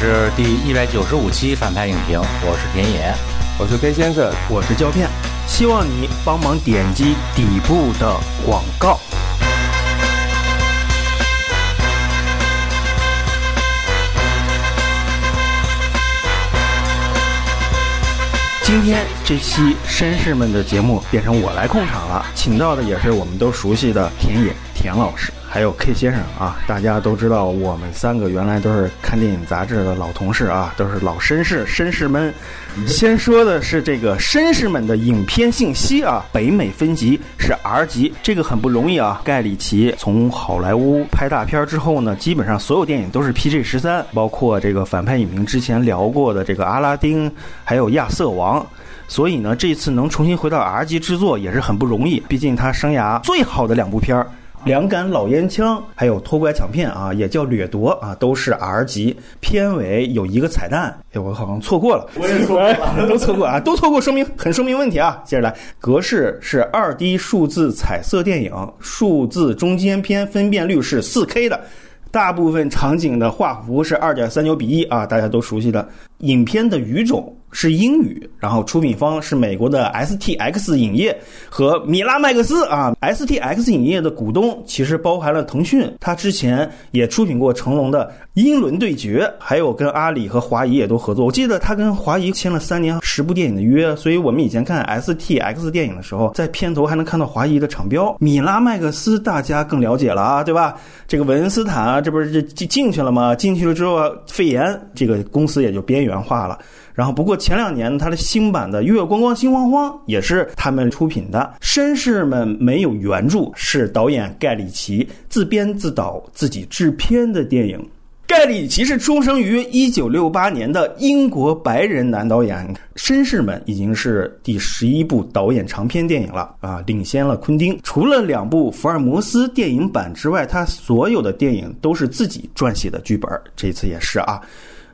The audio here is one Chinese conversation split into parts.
是第一百九十五期反派影评，我是田野，我是 K 先生，我是胶片，希望你帮忙点击底部的广告。今天这期绅士们的节目变成我来控场了，请到的也是我们都熟悉的田野田老师。还有 K 先生啊，大家都知道，我们三个原来都是看电影杂志的老同事啊，都是老绅士、绅士们。先说的是这个绅士们的影片信息啊，北美分级是 R 级，这个很不容易啊。盖里奇从好莱坞拍大片之后呢，基本上所有电影都是 PG 十三，包括这个反派影评之前聊过的这个阿拉丁，还有亚瑟王。所以呢，这次能重新回到 R 级制作也是很不容易，毕竟他生涯最好的两部片儿。两杆老烟枪，还有偷拐抢骗啊，也叫掠夺啊，都是 R 级。片尾有一个彩蛋，哎，我好像错过了，我也错过了，都错过啊，都错过，说明很说明问题啊。接着来，格式是二 D 数字彩色电影，数字中间片分辨率是四 K 的，大部分场景的画幅是二点三九比一啊，大家都熟悉的。影片的语种。是英语，然后出品方是美国的 STX 影业和米拉麦克斯啊。STX 影业的股东其实包含了腾讯，他之前也出品过成龙的《英伦对决》，还有跟阿里和华谊也都合作。我记得他跟华谊签了三年十部电影的约，所以我们以前看 STX 电影的时候，在片头还能看到华谊的厂标。米拉麦克斯大家更了解了啊，对吧？这个文恩斯坦啊，这不是进进去了吗？进去了之后，肺炎，这个公司也就边缘化了。然后，不过前两年他的新版的《月光光心慌慌》也是他们出品的。绅士们没有原著，是导演盖里奇自编自导自己制片的电影。盖里奇是出生于一九六八年的英国白人男导演。绅士们已经是第十一部导演长片电影了啊，领先了昆汀。除了两部福尔摩斯电影版之外，他所有的电影都是自己撰写的剧本。这次也是啊。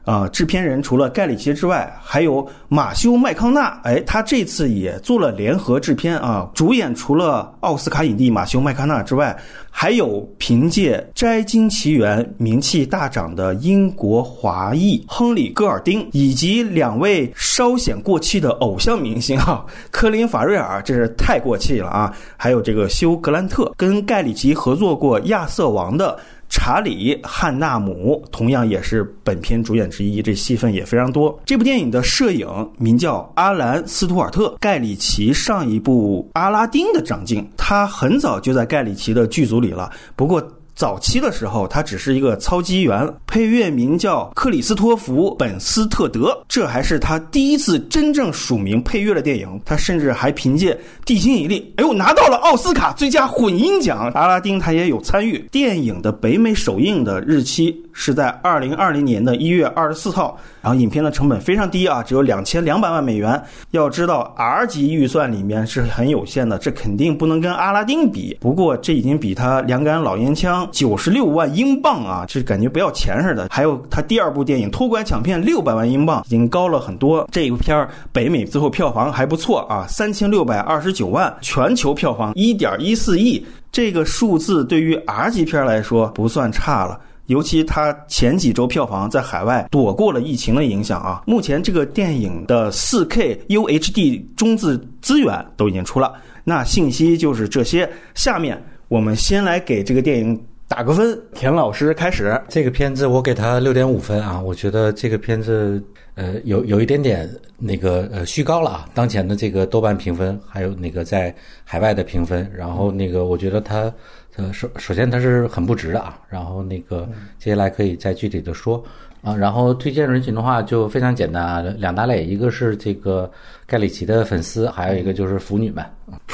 啊，制片人除了盖里奇之外，还有马修麦康纳。哎，他这次也做了联合制片啊。主演除了奥斯卡影帝马修麦康纳之外，还有凭借《摘金奇缘》名气大涨的英国华裔亨利戈尔丁，以及两位稍显过气的偶像明星啊，科林法瑞尔，这是太过气了啊。还有这个休格兰特，跟盖里奇合作过《亚瑟王》的。查理·汉纳姆同样也是本片主演之一，这戏份也非常多。这部电影的摄影名叫阿兰·斯图尔特，盖里奇上一部《阿拉丁》的长镜，他很早就在盖里奇的剧组里了。不过。早期的时候，他只是一个操机员，配乐名叫克里斯托弗·本斯特德，这还是他第一次真正署名配乐的电影。他甚至还凭借《地心引力》，哎呦，拿到了奥斯卡最佳混音奖。阿拉丁他也有参与。电影的北美首映的日期是在二零二零年的一月二十四号。然后影片的成本非常低啊，只有两千两百万美元。要知道 R 级预算里面是很有限的，这肯定不能跟阿拉丁比。不过这已经比他两杆老烟枪九十六万英镑啊，这感觉不要钱似的。还有他第二部电影偷拐抢骗六百万英镑，已经高了很多。这一部片北美最后票房还不错啊，三千六百二十九万，全球票房一点一四亿，这个数字对于 R 级片来说不算差了。尤其它前几周票房在海外躲过了疫情的影响啊！目前这个电影的 4K UHD 中字资源都已经出了，那信息就是这些。下面我们先来给这个电影打个分，田老师开始。这个片子我给他六点五分啊，我觉得这个片子呃有有一点点那个呃虚高了啊，当前的这个豆瓣评分还有那个在海外的评分，然后那个我觉得它。呃，首首先它是很不值的啊，然后那个接下来可以再具体的说啊，然后推荐人群的话就非常简单啊，两大类，一个是这个盖里奇的粉丝，还有一个就是腐女们。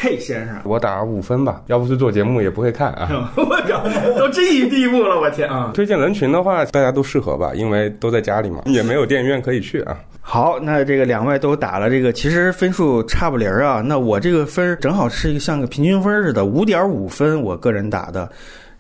K 先生，我打五分吧，要不是做节目也不会看啊。我靠，都这一地步了，我天啊！推荐人群的话，大家都适合吧，因为都在家里嘛，也没有电影院可以去啊。好，那这个两位都打了这个，其实分数差不离儿啊。那我这个分正好是一个像个平均分似的，五点五分，我个人打的。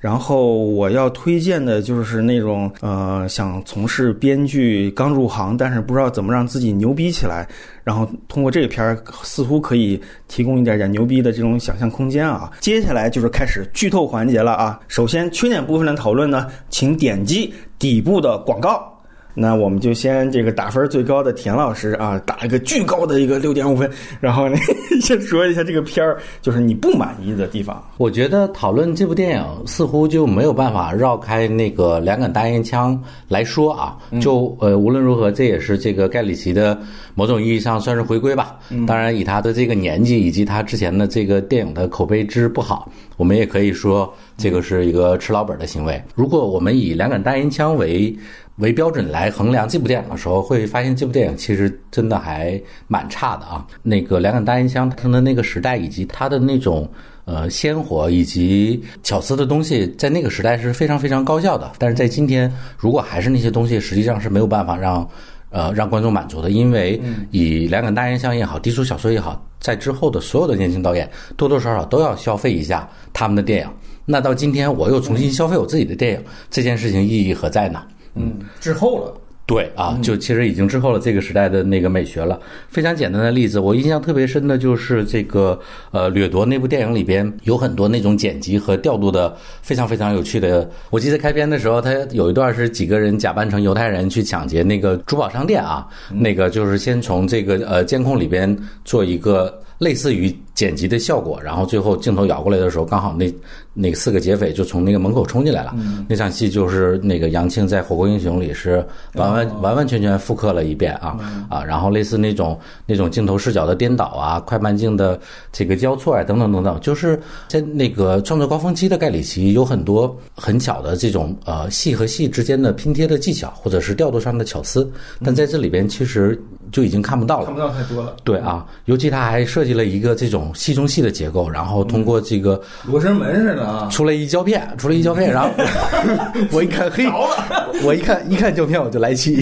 然后我要推荐的就是那种呃，想从事编剧刚入行，但是不知道怎么让自己牛逼起来，然后通过这个片儿似乎可以提供一点点牛逼的这种想象空间啊。接下来就是开始剧透环节了啊。首先缺点部分的讨论呢，请点击底部的广告。那我们就先这个打分最高的田老师啊，打一个巨高的一个六点五分，然后呢，先说一下这个片儿，就是你不满意的地方。我觉得讨论这部电影似乎就没有办法绕开那个两杆大烟枪来说啊。就呃，无论如何，这也是这个盖里奇的某种意义上算是回归吧。当然，以他的这个年纪以及他之前的这个电影的口碑之不好，我们也可以说这个是一个吃老本的行为。如果我们以两杆大烟枪为为标准来衡量这部电影的时候，会发现这部电影其实真的还蛮差的啊。那个两杆大烟枪它的那个时代以及它的那种呃鲜活以及巧思的东西，在那个时代是非常非常高效的。但是在今天，如果还是那些东西，实际上是没有办法让呃让观众满足的，因为以两杆大烟枪也好，低俗小说也好，在之后的所有的年轻导演多多少少都要消费一下他们的电影。那到今天，我又重新消费我自己的电影，这件事情意义何在呢？嗯，滞后了。对啊，就其实已经滞后了这个时代的那个美学了。非常简单的例子，我印象特别深的就是这个呃《掠夺》那部电影里边有很多那种剪辑和调度的非常非常有趣的。我记得开篇的时候，他有一段是几个人假扮成犹太人去抢劫那个珠宝商店啊，那个就是先从这个呃监控里边做一个类似于剪辑的效果，然后最后镜头摇过来的时候，刚好那那四个劫匪就从那个门口冲进来了。那场戏就是那个杨庆在《火锅英雄》里是完完完完全全复刻了一遍啊啊，然后类似那种那种镜头视角的颠倒啊，快慢镜的这个交错啊，等等等等，就是在那个创作高峰期的盖里奇有很多很巧的这种呃戏和戏之间的拼贴的技巧，或者是调度上的巧思，但在这里边其实就已经看不到了，看不到太多了。对啊，尤其他还设计了一个这种戏中戏的结构，然后通过这个罗生门似的啊，出来一胶片，出来一胶片，然后 我一看，嘿，我一看一看胶片我就来气，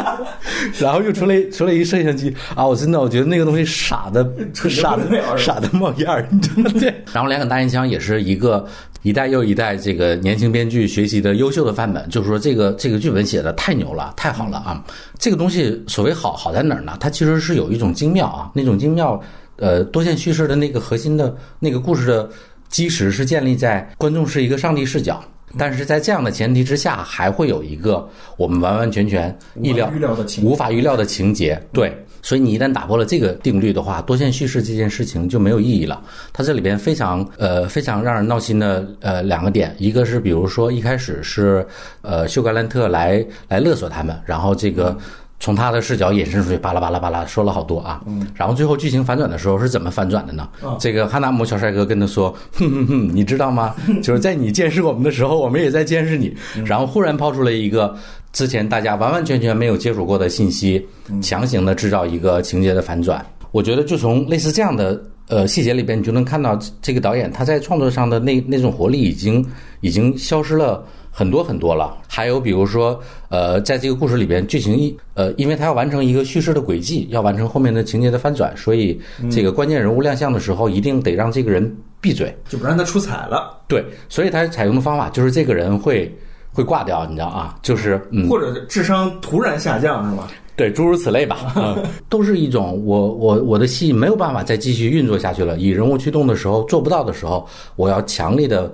然后又出来出来一摄像机啊，我真的我觉得那个东西傻的傻的傻的冒烟儿，你知道吗？对。然后两杆大烟枪也是一个一代又一代这个年轻编剧学习的优秀的范本，就是说这个这个剧本写的太牛了，太好了啊！这个东西所谓好好在哪儿呢？它其实是有一种精妙啊，那种精妙，呃，多线叙事的那个核心的那个故事的基石是建立在观众是一个上帝视角。但是在这样的前提之下，还会有一个我们完完全全意料预料的情无法预料的情节。对，所以你一旦打破了这个定律的话，多线叙事这件事情就没有意义了。它这里边非常呃非常让人闹心的呃两个点，一个是比如说一开始是呃休格兰特来来勒索他们，然后这个。从他的视角引申出去，巴拉巴拉巴拉说了好多啊。嗯。然后最后剧情反转的时候是怎么反转的呢？这个汉纳姆小帅哥跟他说：“哼哼哼，你知道吗？就是在你监视我们的时候，我们也在监视你。”然后忽然抛出了一个之前大家完完全全没有接触过的信息，强行的制造一个情节的反转。我觉得就从类似这样的呃细节里边，你就能看到这个导演他在创作上的那那种活力已经已经消失了。很多很多了，还有比如说，呃，在这个故事里边，剧情一呃，因为他要完成一个叙事的轨迹，要完成后面的情节的翻转，所以这个关键人物亮相的时候，一定得让这个人闭嘴，就不让他出彩了。对，所以他采用的方法就是这个人会会挂掉，你知道啊？就是嗯，或者智商突然下降是吗？对，诸如此类吧，嗯，都是一种我我我的戏没有办法再继续运作下去了，以人物驱动的时候做不到的时候，我要强力的。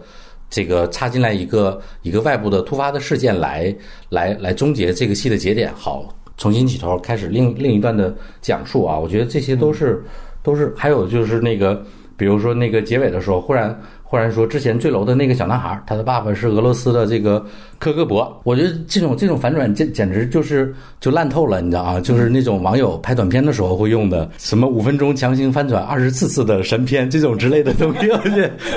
这个插进来一个一个外部的突发的事件来来来终结这个戏的节点，好，重新起头开始另另一段的讲述啊！我觉得这些都是都是，还有就是那个，比如说那个结尾的时候，忽然忽然说之前坠楼的那个小男孩，他的爸爸是俄罗斯的这个。科格博，我觉得这种这种反转简简直就是就烂透了，你知道啊？就是那种网友拍短片的时候会用的什么五分钟强行翻转二十四次的神片这种之类的东西，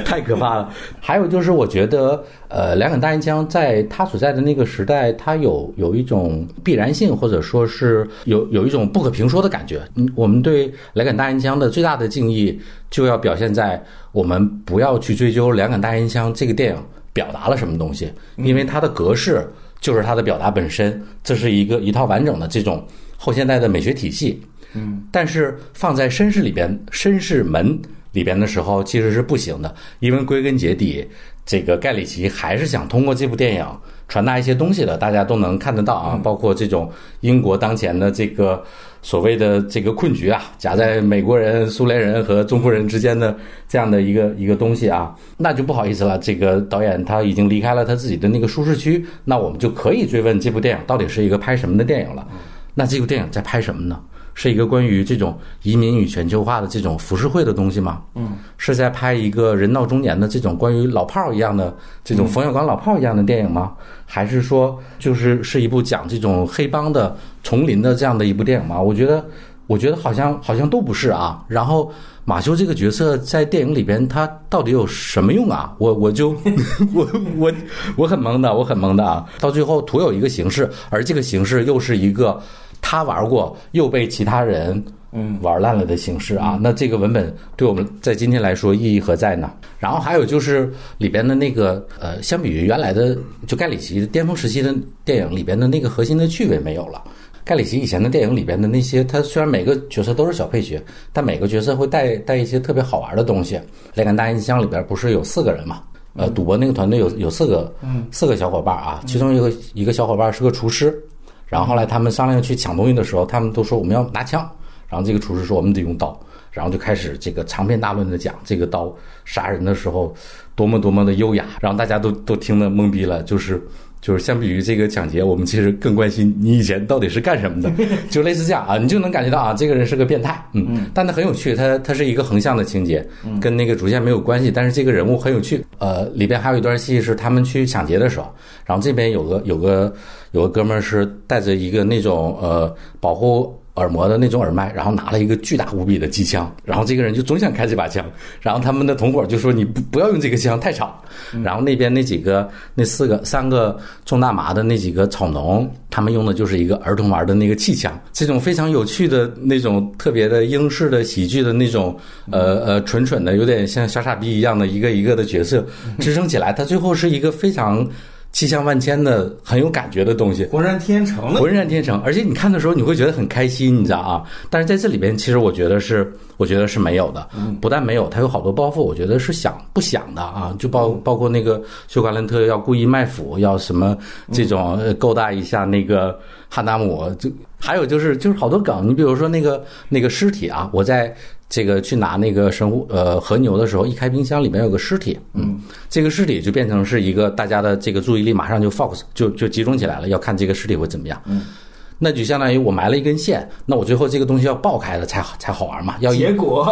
太可怕了。还有就是我觉得，呃，两杆大烟枪在他所在的那个时代，它有有一种必然性，或者说是有有一种不可评说的感觉。嗯，我们对两杆大烟枪的最大的敬意，就要表现在我们不要去追究两杆大烟枪这个电影。表达了什么东西？因为它的格式就是它的表达本身，这是一个一套完整的这种后现代的美学体系。嗯，但是放在绅士里边，绅士门里边的时候，其实是不行的，因为归根结底，这个盖里奇还是想通过这部电影传达一些东西的，大家都能看得到啊，包括这种英国当前的这个所谓的这个困局啊，夹在美国人、苏联人和中国人之间的这样的一个一个东西啊，那就不好意思了，这个导演他已经离开了他自己的那个舒适区，那我们就可以追问这部电影到底是一个拍什么的电影了。那这部电影在拍什么呢？是一个关于这种移民与全球化的这种浮世绘的东西吗？嗯，是在拍一个人到中年的这种关于老炮儿一样的这种冯小刚老炮儿一样的电影吗？还是说就是是一部讲这种黑帮的丛林的这样的一部电影吗？我觉得，我觉得好像好像都不是啊。然后马修这个角色在电影里边他到底有什么用啊？我我就 我我我很懵的，我很懵的啊。到最后徒有一个形式，而这个形式又是一个。他玩过又被其他人嗯玩烂了的形式啊，那这个文本对我们在今天来说意义何在呢？然后还有就是里边的那个呃，相比于原来的就盖里奇巅峰时期的电影里边的那个核心的趣味没有了。盖里奇以前的电影里边的那些，他虽然每个角色都是小配角，但每个角色会带带一些特别好玩的东西。《雷感大音箱》里边不是有四个人嘛？呃，赌博那个团队有有四个四个小伙伴啊，其中一个一个小伙伴是个厨师。然后后来他们商量去抢东西的时候，他们都说我们要拿枪。然后这个厨师说我们得用刀。然后就开始这个长篇大论的讲这个刀杀人的时候多么多么的优雅。然后大家都都听得懵逼了，就是。就是相比于这个抢劫，我们其实更关心你以前到底是干什么的，就类似这样啊，你就能感觉到啊，这个人是个变态，嗯，但他很有趣，他他是一个横向的情节，跟那个主线没有关系，但是这个人物很有趣。呃，里边还有一段戏是他们去抢劫的时候，然后这边有个有个有个哥们儿是带着一个那种呃保护。耳膜的那种耳麦，然后拿了一个巨大无比的机枪，然后这个人就总想开这把枪，然后他们的同伙就说：“你不不要用这个枪，太吵。”然后那边那几个那四个三个种大麻的那几个草农，他们用的就是一个儿童玩的那个气枪，这种非常有趣的那种特别的英式的喜剧的那种呃呃蠢蠢的，有点像小傻逼一样的一个一个的角色支撑起来，他最后是一个非常。气象万千的很有感觉的东西，浑然天成的，浑然天成。而且你看的时候，你会觉得很开心，你知道啊？但是在这里边，其实我觉得是，我觉得是没有的。不但没有，它有好多包袱，我觉得是想不想的啊？就包包括那个休·格兰特要故意卖腐，要什么这种勾搭一下那个汉达姆，就还有就是就是好多梗。你比如说那个那个尸体啊，我在。这个去拿那个神户呃和牛的时候，一开冰箱里面有个尸体，嗯，这个尸体就变成是一个大家的这个注意力马上就 focus 就就集中起来了，要看这个尸体会怎么样，嗯，那就相当于我埋了一根线，那我最后这个东西要爆开了才才好玩嘛，要结果，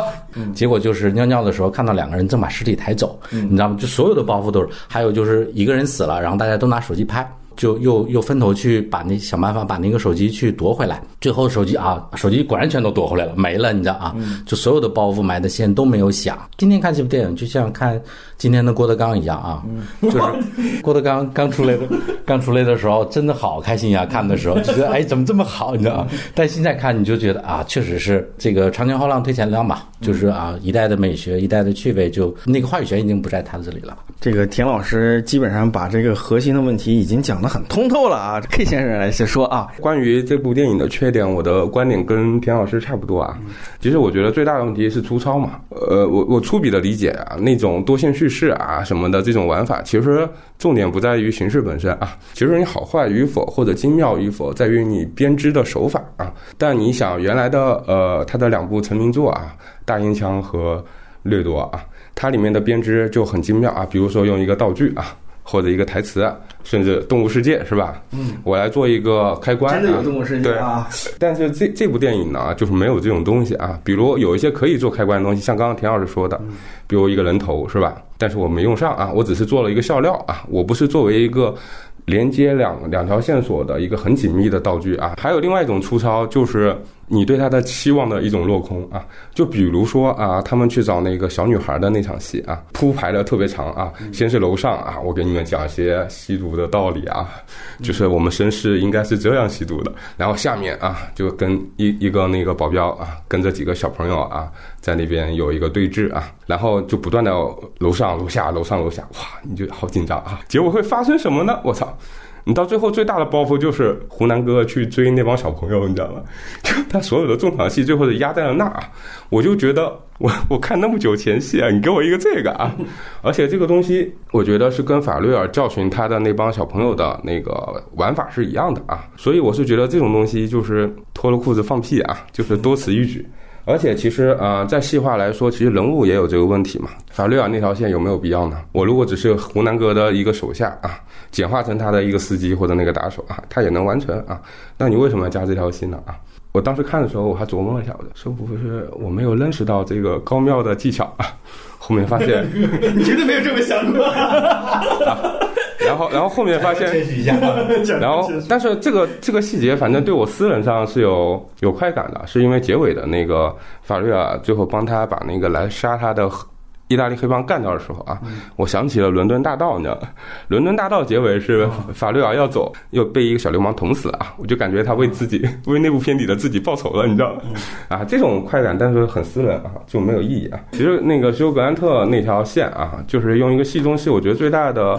结果就是尿尿的时候看到两个人正把尸体抬走，你知道吗？就所有的包袱都是，还有就是一个人死了，然后大家都拿手机拍。就又又分头去把那想办法把那个手机去夺回来，最后手机啊，手机果然全都夺回来了，没了，你知道啊？就所有的包袱埋的线都没有响。今天看这部电影就像看今天的郭德纲一样啊，就是 郭德纲 刚出来的刚出来的时候真的好开心呀，看的时候就觉得哎怎么这么好，你知道？但现在看你就觉得啊，确实是这个长江后浪推前浪吧，就是啊一代的美学一代的趣味就那个话语权已经不在他这里了。这个田老师基本上把这个核心的问题已经讲很通透了啊，K 先生来先说啊。关于这部电影的缺点，我的观点跟田老师差不多啊。其实我觉得最大的问题是粗糙嘛。呃，我我粗鄙的理解啊，那种多线叙事啊什么的这种玩法，其实重点不在于形式本身啊，其实你好坏与否或者精妙与否，在于你编织的手法啊。但你想原来的呃他的两部成名作啊，《大烟枪》和《掠夺》啊。它里面的编织就很精妙啊，比如说用一个道具啊，或者一个台词，甚至动物世界是吧？嗯，我来做一个开关，真的有动物世界啊。但是这这部电影呢，就是没有这种东西啊。比如有一些可以做开关的东西，像刚刚田老师说的，比如一个人头是吧？但是我没用上啊，我只是做了一个笑料啊，我不是作为一个。连接两两条线索的一个很紧密的道具啊，还有另外一种粗糙，就是你对他的期望的一种落空啊。就比如说啊，他们去找那个小女孩的那场戏啊，铺排的特别长啊。先是楼上啊，我给你们讲一些吸毒的道理啊，就是我们绅士应该是这样吸毒的。然后下面啊，就跟一一个那个保镖啊，跟着几个小朋友啊，在那边有一个对峙啊，然后就不断的楼上楼下楼上楼下，哇，你就好紧张啊。结果会发生什么呢？我操！你到最后最大的包袱就是湖南哥去追那帮小朋友，你知道吗？就他所有的重场戏最后是压在了那儿，我就觉得我 我看那么久前戏啊，你给我一个这个啊，而且这个东西我觉得是跟法律尔教训他的那帮小朋友的那个玩法是一样的啊，所以我是觉得这种东西就是脱了裤子放屁啊，就是多此一举。而且其实啊，在细化来说，其实人物也有这个问题嘛。法律啊那条线有没有必要呢？我如果只是湖南哥的一个手下啊，简化成他的一个司机或者那个打手啊，他也能完成啊，那你为什么要加这条线呢啊？我当时看的时候，我还琢磨了一下，我说不是我没有认识到这个高妙的技巧啊。后面发现 你绝对没有这么想过。然后，然后后面发现，然后，但是这个这个细节，反正对我私人上是有有快感的，是因为结尾的那个法律啊，最后帮他把那个来杀他的。意大利黑帮干掉的时候啊，我想起了伦敦大道，你知道吗？伦敦大道结尾是法律尔要走，又被一个小流氓捅死了啊！我就感觉他为自己为那部片里的自己报仇了，你知道吗？啊，这种快感，但是很私人啊，就没有意义啊。其实那个休格兰特那条线啊，就是用一个戏中戏，我觉得最大的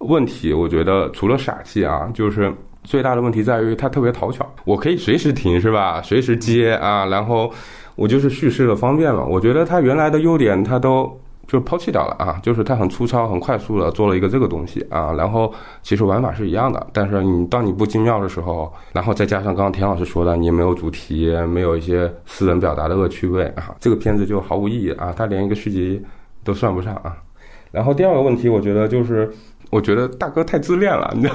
问题，我觉得除了傻气啊，就是最大的问题在于他特别讨巧，我可以随时停是吧？随时接啊，然后。我就是叙事的方便嘛，我觉得它原来的优点它都就抛弃掉了啊，就是它很粗糙、很快速的做了一个这个东西啊，然后其实玩法是一样的，但是你当你不精妙的时候，然后再加上刚刚田老师说的，你也没有主题，没有一些私人表达的恶趣味啊，这个片子就毫无意义啊，它连一个续集都算不上啊。然后第二个问题，我觉得就是我觉得大哥太自恋了，你知道，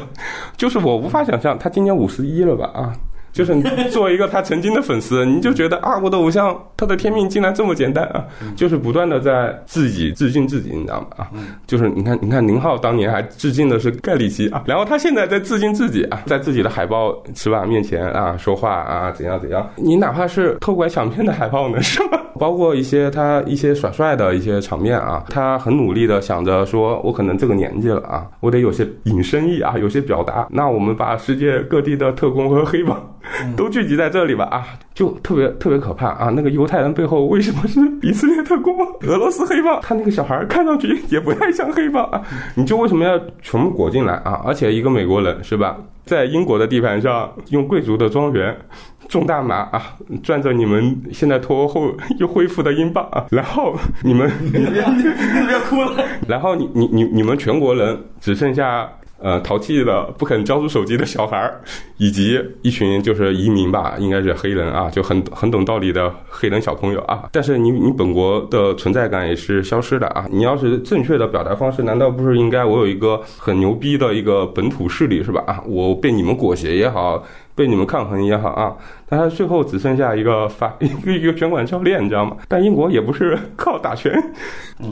就是我无法想象他今年五十一了吧啊。就是你作为一个他曾经的粉丝，你就觉得啊，我的偶像他的天命竟然这么简单啊！就是不断的在自己致敬自己，你知道吗？啊，就是你看，你看宁浩当年还致敬的是盖里奇啊，然后他现在在致敬自己啊，在自己的海报尺板面前啊说话啊怎样怎样？你哪怕是偷拐抢骗的海报呢，是吗？包括一些他一些耍帅的一些场面啊，他很努力的想着说，我可能这个年纪了啊，我得有些引申意啊，有些表达。那我们把世界各地的特工和黑帮。都聚集在这里吧啊，就特别特别可怕啊！那个犹太人背后为什么是以色列特工？俄罗斯黑帮？他那个小孩看上去也不太像黑帮啊！你就为什么要全部裹进来啊？而且一个美国人是吧，在英国的地盘上用贵族的庄园种大麻啊，赚着你们现在脱欧后又恢复的英镑啊，然后你们你别哭了，然后你你你你们全国人只剩下。呃，淘气的不肯交出手机的小孩儿，以及一群就是移民吧，应该是黑人啊，就很很懂道理的黑人小朋友啊。但是你你本国的存在感也是消失的啊。你要是正确的表达方式，难道不是应该我有一个很牛逼的一个本土势力是吧？啊，我被你们裹挟也好。被你们抗衡也好啊，但他最后只剩下一个法 一个一个拳馆教练，你知道吗？但英国也不是靠打拳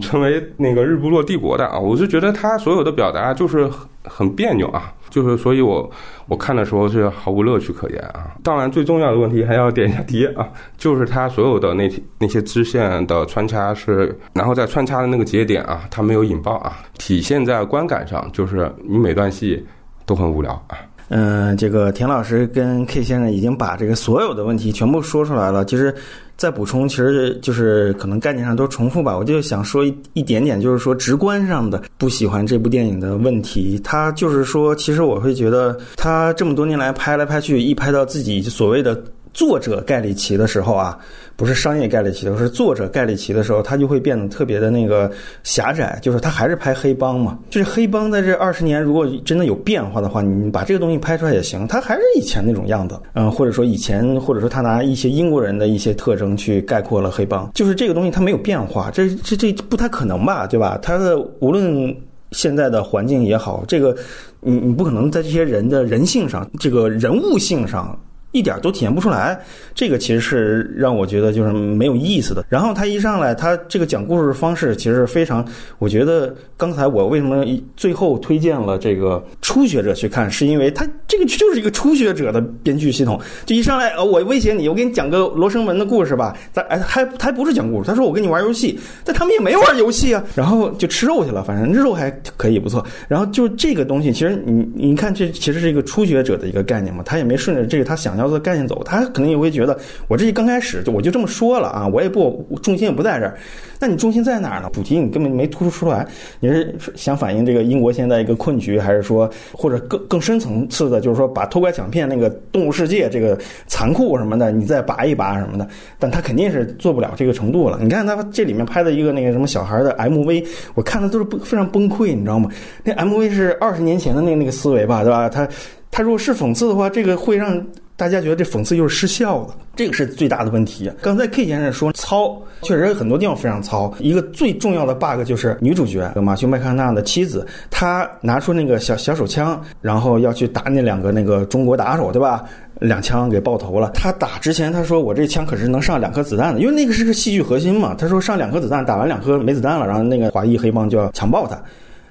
成为那个日不落帝国的啊！我是觉得他所有的表达就是很别扭啊，就是所以我我看的时候是毫无乐趣可言啊。当然，最重要的问题还要点一下题啊，就是他所有的那那些支线的穿插是，然后在穿插的那个节点啊，它没有引爆啊，体现在观感上就是你每段戏都很无聊啊。嗯，这个田老师跟 K 先生已经把这个所有的问题全部说出来了。其实再补充，其实就是可能概念上都重复吧。我就想说一一点点，就是说直观上的不喜欢这部电影的问题。他就是说，其实我会觉得他这么多年来拍来拍去，一拍到自己所谓的。作者盖里奇的时候啊，不是商业盖里奇的，是作者盖里奇的时候，他就会变得特别的那个狭窄。就是他还是拍黑帮嘛，就是黑帮在这二十年，如果真的有变化的话，你把这个东西拍出来也行。他还是以前那种样子，嗯，或者说以前，或者说他拿一些英国人的一些特征去概括了黑帮，就是这个东西它没有变化，这这这不太可能吧，对吧？他的无论现在的环境也好，这个你你不可能在这些人的人性上，这个人物性上。一点都体现不出来，这个其实是让我觉得就是没有意思的。然后他一上来，他这个讲故事方式其实非常，我觉得刚才我为什么最后推荐了这个初学者去看，是因为他这个就是一个初学者的编剧系统。就一上来，呃，我威胁你，我给你讲个罗生门的故事吧。咱哎，还还不是讲故事，他说我跟你玩游戏，但他们也没玩游戏啊。然后就吃肉去了，反正肉还可以不错。然后就这个东西，其实你你看，这其实是一个初学者的一个概念嘛，他也没顺着这个他想要。条的概念走，他可能也会觉得我这一刚开始就我就这么说了啊，我也不重心也不在这儿。那你重心在哪儿呢？主题你根本没突出出来。你是想反映这个英国现在一个困局，还是说或者更更深层次的，就是说把偷拐抢骗那个动物世界这个残酷什么的，你再拔一拔什么的？但他肯定是做不了这个程度了。你看他这里面拍的一个那个什么小孩的 MV，我看的都是非常崩溃，你知道吗？那 MV 是二十年前的那那个思维吧，对吧？他他如果是讽刺的话，这个会让。大家觉得这讽刺就是失效的，这个是最大的问题。刚才 K 先生说糙，确实很多地方非常糙。一个最重要的 bug 就是女主角马修麦康纳的妻子，她拿出那个小小手枪，然后要去打那两个那个中国打手，对吧？两枪给爆头了。他打之前他说我这枪可是能上两颗子弹的，因为那个是个戏剧核心嘛。他说上两颗子弹，打完两颗没子弹了，然后那个华裔黑帮就要强暴他。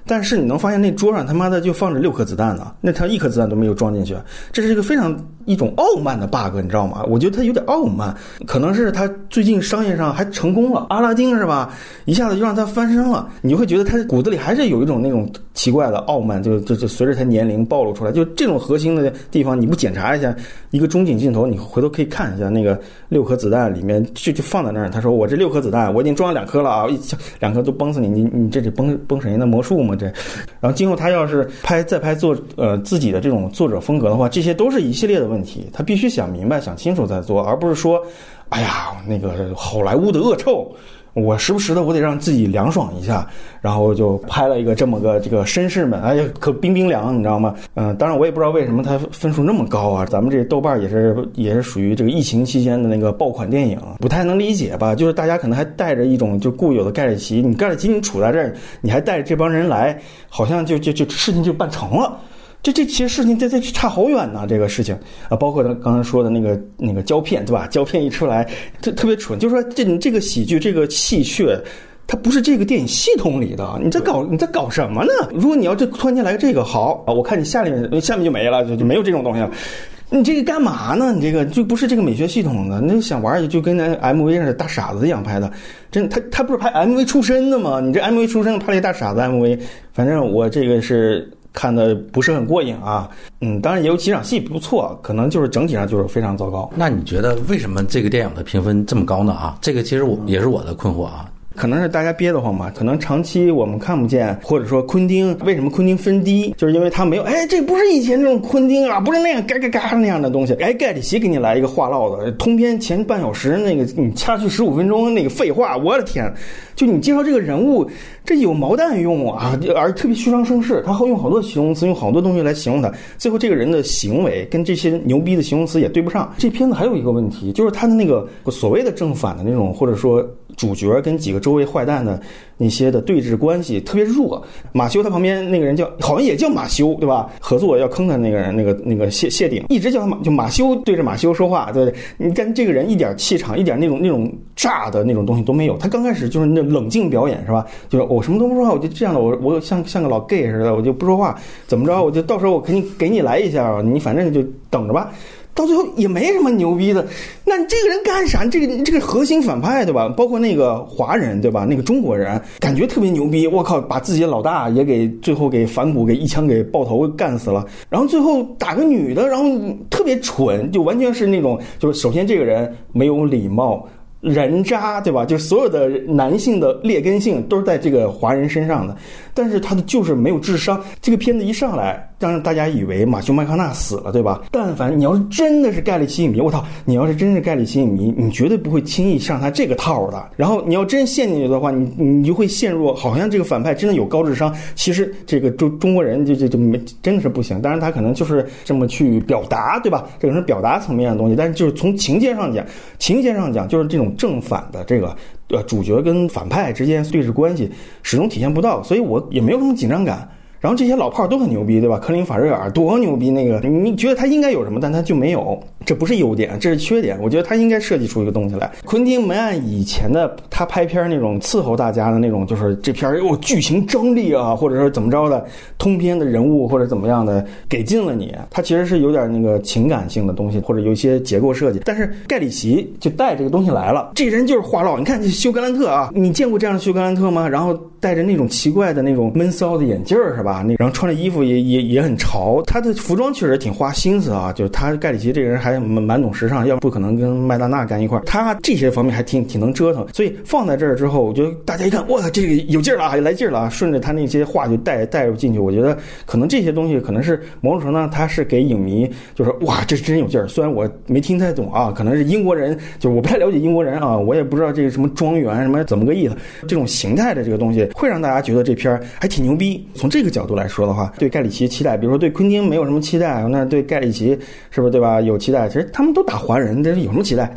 但是你能发现那桌上他妈的就放着六颗子弹呢，那他一颗子弹都没有装进去，这是一个非常一种傲慢的 bug，你知道吗？我觉得他有点傲慢，可能是他最近商业上还成功了，阿拉丁是吧？一下子就让他翻身了，你会觉得他骨子里还是有一种那种奇怪的傲慢，就就就随着他年龄暴露出来，就这种核心的地方你不检查一下，一个中景镜头你回头可以看一下那个六颗子弹里面就就放在那儿，他说我这六颗子弹我已经装了两颗了啊，一两颗都崩死你，你你这得崩崩谁的魔术吗？这，然后今后他要是拍再拍作呃自己的这种作者风格的话，这些都是一系列的问题，他必须想明白、想清楚再做，而不是说，哎呀，那个好莱坞的恶臭。我时不时的我得让自己凉爽一下，然后就拍了一个这么个这个绅士们，哎呀可冰冰凉，你知道吗？嗯，当然我也不知道为什么它分数那么高啊。咱们这豆瓣也是也是属于这个疫情期间的那个爆款电影，不太能理解吧？就是大家可能还带着一种就固有的盖里奇，你盖里奇你处在这儿，你还带着这帮人来，好像就就就事情就办成了。这这其实事情这这差好远呢，这个事情啊，包括他刚才说的那个那个胶片，对吧？胶片一出来，特特别蠢，就是说这你这个喜剧这个戏谑，它不是这个电影系统里的，你在搞你在搞什么呢？如果你要这突然间来这个好啊，我看你下面下面就没了，就就没有这种东西了。你这个干嘛呢？你这个就不是这个美学系统的，你想玩就跟那 MV 似的大傻子一样拍的，真他他不是拍 MV 出身的吗？你这 MV 出身拍了一大傻子 MV，反正我这个是。看的不是很过瘾啊，嗯，当然也有几场戏不错，可能就是整体上就是非常糟糕。那你觉得为什么这个电影的评分这么高呢？啊，这个其实我也是我的困惑啊。可能是大家憋得慌吧，可能长期我们看不见，或者说昆汀为什么昆汀分低，就是因为他没有，哎，这不是以前那种昆汀啊，不是那样嘎嘎嘎那样的东西，哎，盖里奇给你来一个话唠的，通篇前半小时那个你掐去十五分钟那个废话，我的天，就你介绍这个人物，这有毛蛋用啊，而特别虚张声势，他会用好多形容词，用好多东西来形容他，最后这个人的行为跟这些牛逼的形容词也对不上。这片子还有一个问题，就是他的那个所谓的正反的那种，或者说。主角跟几个周围坏蛋的那些的对峙关系特别弱。马修他旁边那个人叫好像也叫马修，对吧？合作要坑他那个人，那个那个谢谢顶，一直叫他马就马修对着马修说话，对你跟这个人一点气场，一点那种那种炸的那种东西都没有。他刚开始就是那冷静表演，是吧？就是我什么都不说话，我就这样的，我我像像个老 gay 似的，我就不说话，怎么着？我就到时候我肯定给你来一下，你反正就等着吧。到最后也没什么牛逼的，那这个人干啥？这个这个核心反派对吧？包括那个华人对吧？那个中国人感觉特别牛逼，我靠，把自己的老大也给最后给反骨给一枪给爆头干死了，然后最后打个女的，然后特别蠢，就完全是那种，就是首先这个人没有礼貌。人渣对吧？就是所有的男性的劣根性都是在这个华人身上的，但是他的就是没有智商。这个片子一上来，让大家以为马修麦康纳死了，对吧？但凡你要是真的是盖里奇影迷，我操！你要是真是盖里奇影迷，你绝对不会轻易上他这个套的。然后你要真陷进去的话，你你就会陷入好像这个反派真的有高智商，其实这个中中国人就就就没真的是不行。当然他可能就是这么去表达，对吧？这个是表达层面的东西，但是就是从情节上讲，情节上讲就是这种。正反的这个呃主角跟反派之间对峙关系始终体现不到，所以我也没有什么紧张感。然后这些老炮儿都很牛逼，对吧？科林·法瑞尔多牛逼！那个你觉得他应该有什么，但他就没有，这不是优点，这是缺点。我觉得他应该设计出一个东西来。昆汀没按以前的他拍片那种伺候大家的那种，就是这片儿有剧情张力啊，或者说怎么着的，通篇的人物或者怎么样的给进了你。他其实是有点那个情感性的东西，或者有一些结构设计。但是盖里奇就带这个东西来了，这人就是话唠。你看这休格兰特啊，你见过这样的休格兰特吗？然后。戴着那种奇怪的那种闷骚的眼镜儿，是吧？那然后穿的衣服也也也很潮，他的服装确实挺花心思啊。就是他盖里奇这个人还蛮蛮懂时尚，要不可能跟麦当娜干一块儿。他这些方面还挺挺能折腾，所以放在这儿之后，我觉得大家一看，哇，这个有劲儿了啊，来劲儿了啊，顺着他那些话就带带入进去。我觉得可能这些东西可能是某种程度上，他是给影迷就是哇，这真有劲儿。虽然我没听太懂啊，可能是英国人，就是我不太了解英国人啊，我也不知道这个什么庄园什么怎么个意思。这种形态的这个东西会让大家觉得这片儿还挺牛逼。从这个角度来说的话，对盖里奇期待，比如说对昆汀没有什么期待，那对盖里奇是不是对吧有期待？其实他们都打华人，这有什么期待？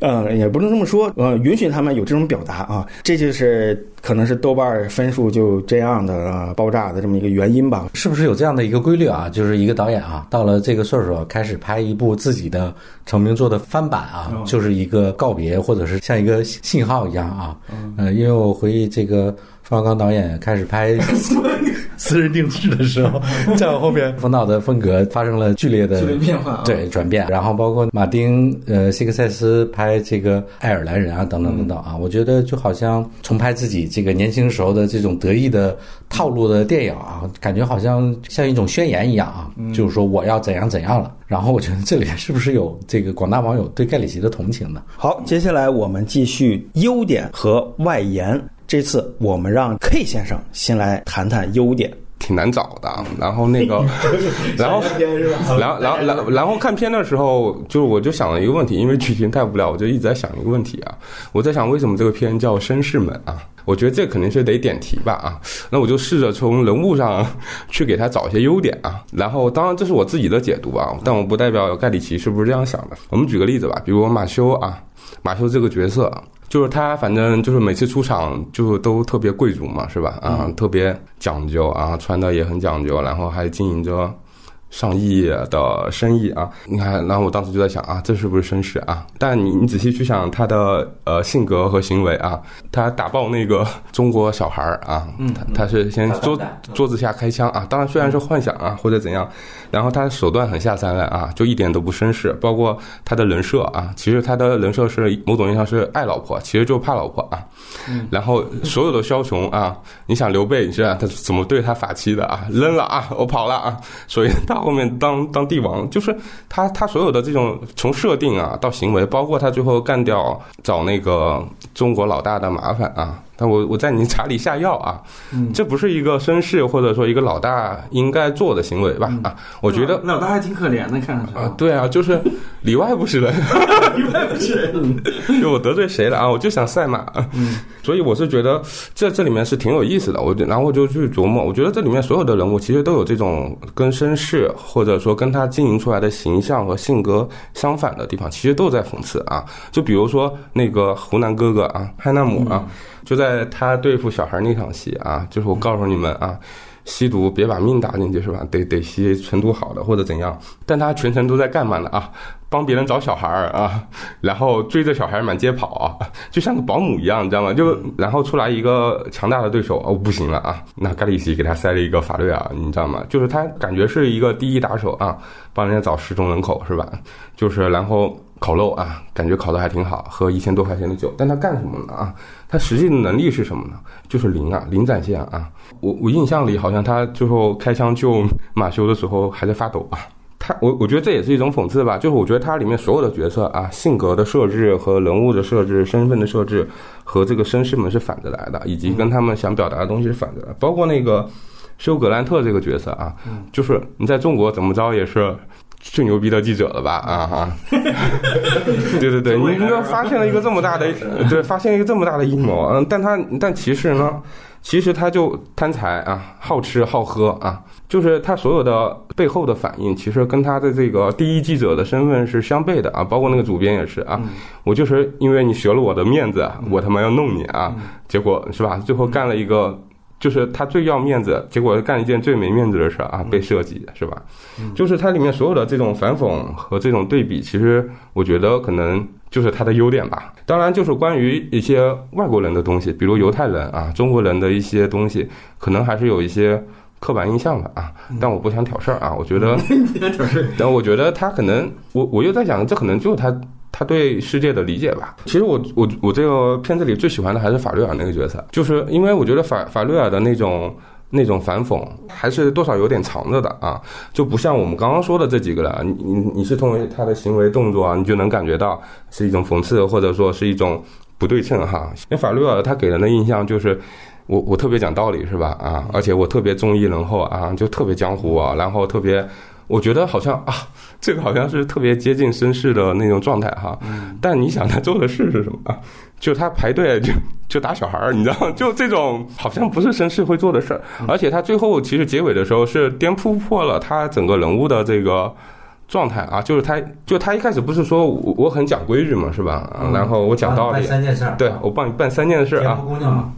嗯，也不能这么说，呃，允许他们有这种表达啊，这就是可能是豆瓣分数就这样的、呃、爆炸的这么一个原因吧。是不是有这样的一个规律啊？就是一个导演啊，到了这个岁数开始拍一部自己的成名作的翻版啊，就是一个告别，或者是像一个信号一样啊。呃，因为我回忆这个冯小刚导演开始拍 私人定制的时候，再往后面冯导的风格发生了剧烈的剧烈变化啊对转变。然后包括马丁呃希克塞斯拍这个爱尔兰人啊等等等等啊，我觉得就好像重拍自己这个年轻时候的这种得意的套路的电影啊，感觉好像像一种宣言一样啊，就是说我要怎样怎样了。然后我觉得这里是不是有这个广大网友对盖里奇的同情呢？好，接下来我们继续优点和外延。这次我们让 K 先生先来谈谈优点。挺难找的。然后那个，然后，然后，然后，然后，然后看片的时候，就是我就想了一个问题，因为剧情太无聊，我就一直在想一个问题啊。我在想，为什么这个片叫《绅士们》啊？我觉得这肯定是得点题吧啊。那我就试着从人物上去给他找一些优点啊。然后，当然这是我自己的解读啊，但我不代表盖里奇是不是这样想的。我们举个例子吧，比如马修啊，马修这个角色。就是他，反正就是每次出场就都特别贵族嘛，是吧？啊，特别讲究啊，穿的也很讲究，然后还经营着上亿的生意啊。你看，然后我当时就在想啊，这是不是绅士啊？但你你仔细去想他的呃性格和行为啊，他打爆那个 中国小孩儿啊，他他是先桌桌子下开枪啊，当然虽然是幻想啊或者怎样，然后他手段很下三滥啊，就一点都不绅士。包括他的人设啊，其实他的人设是某种意义上是爱老婆，其实就怕老婆啊。然后所有的枭雄啊，你想刘备，你知道他怎么对他法妻的啊？扔了啊，我跑了啊。所以他后面当当帝王，就是他他所有的这种从设定啊到行为，包括他最后干掉找那个中国老大的麻烦啊。但我我在你茶里下药啊，这不是一个绅士或者说一个老大应该做的行为吧？啊，我觉得老大还挺可怜的，看上去啊，对啊，就是里外不是人，里外不是人。就我得罪谁了啊？我就想赛马，嗯，所以我是觉得这这里面是挺有意思的。我就然后我就去琢磨，我觉得这里面所有的人物其实都有这种跟绅士或者说跟他经营出来的形象和性格相反的地方，其实都在讽刺啊。就比如说那个湖南哥哥啊，汉纳姆啊。就在他对付小孩那场戏啊，就是我告诉你们啊，吸毒别把命搭进去是吧？得得吸纯度好的或者怎样。但他全程都在干嘛呢啊？帮别人找小孩儿啊，然后追着小孩满街跑啊，就像个保姆一样，你知道吗？就然后出来一个强大的对手哦，不行了啊，那盖里奇给他塞了一个法律啊，你知道吗？就是他感觉是一个第一打手啊，帮人家找失踪人口是吧？就是然后。烤肉啊，感觉烤的还挺好，喝一千多块钱的酒，但他干什么呢啊？他实际的能力是什么呢？就是零啊，零展现啊。我我印象里好像他最后开枪救马修的时候还在发抖啊。他我我觉得这也是一种讽刺吧，就是我觉得他里面所有的角色啊，性格的设置和人物的设置、身份的设置和这个绅士们是反着来的，以及跟他们想表达的东西是反着的。包括那个休格兰特这个角色啊，就是你在中国怎么着也是。最牛逼的记者了吧？啊哈！对对对，你应该发现了一个这么大的，对，发现一个这么大的阴谋。嗯，但他但其实呢，其实他就贪财啊，好吃好喝啊，就是他所有的背后的反应，其实跟他的这个第一记者的身份是相悖的啊。包括那个主编也是啊，我就是因为你学了我的面子，我他妈要弄你啊，结果是吧？最后干了一个。就是他最要面子，结果干一件最没面子的事啊，被设计是吧？就是它里面所有的这种反讽和这种对比，其实我觉得可能就是它的优点吧。当然，就是关于一些外国人的东西，比如犹太人啊、中国人的一些东西，可能还是有一些刻板印象的啊。但我不想挑事儿啊，我觉得，但我觉得他可能，我我又在想，这可能就是他。他对世界的理解吧。其实我我我这个片子里最喜欢的还是法律尔那个角色，就是因为我觉得法法律尔的那种。那种反讽还是多少有点藏着的啊，就不像我们刚刚说的这几个了。你你你是通过他的行为动作啊，你就能感觉到是一种讽刺，或者说是一种不对称哈。因为法律尔他给人的印象就是我我特别讲道理是吧啊，而且我特别忠义仁厚啊，就特别江湖啊，然后特别我觉得好像啊，这个好像是特别接近绅士的那种状态哈。但你想他做的事是什么？就他排队就就打小孩儿，你知道，就这种好像不是绅士会做的事儿。而且他最后其实结尾的时候是颠扑破了他整个人物的这个状态啊，就是他就他一开始不是说我我很讲规矩嘛，是吧？然后我讲道理，三件事，对我帮你办三件事啊，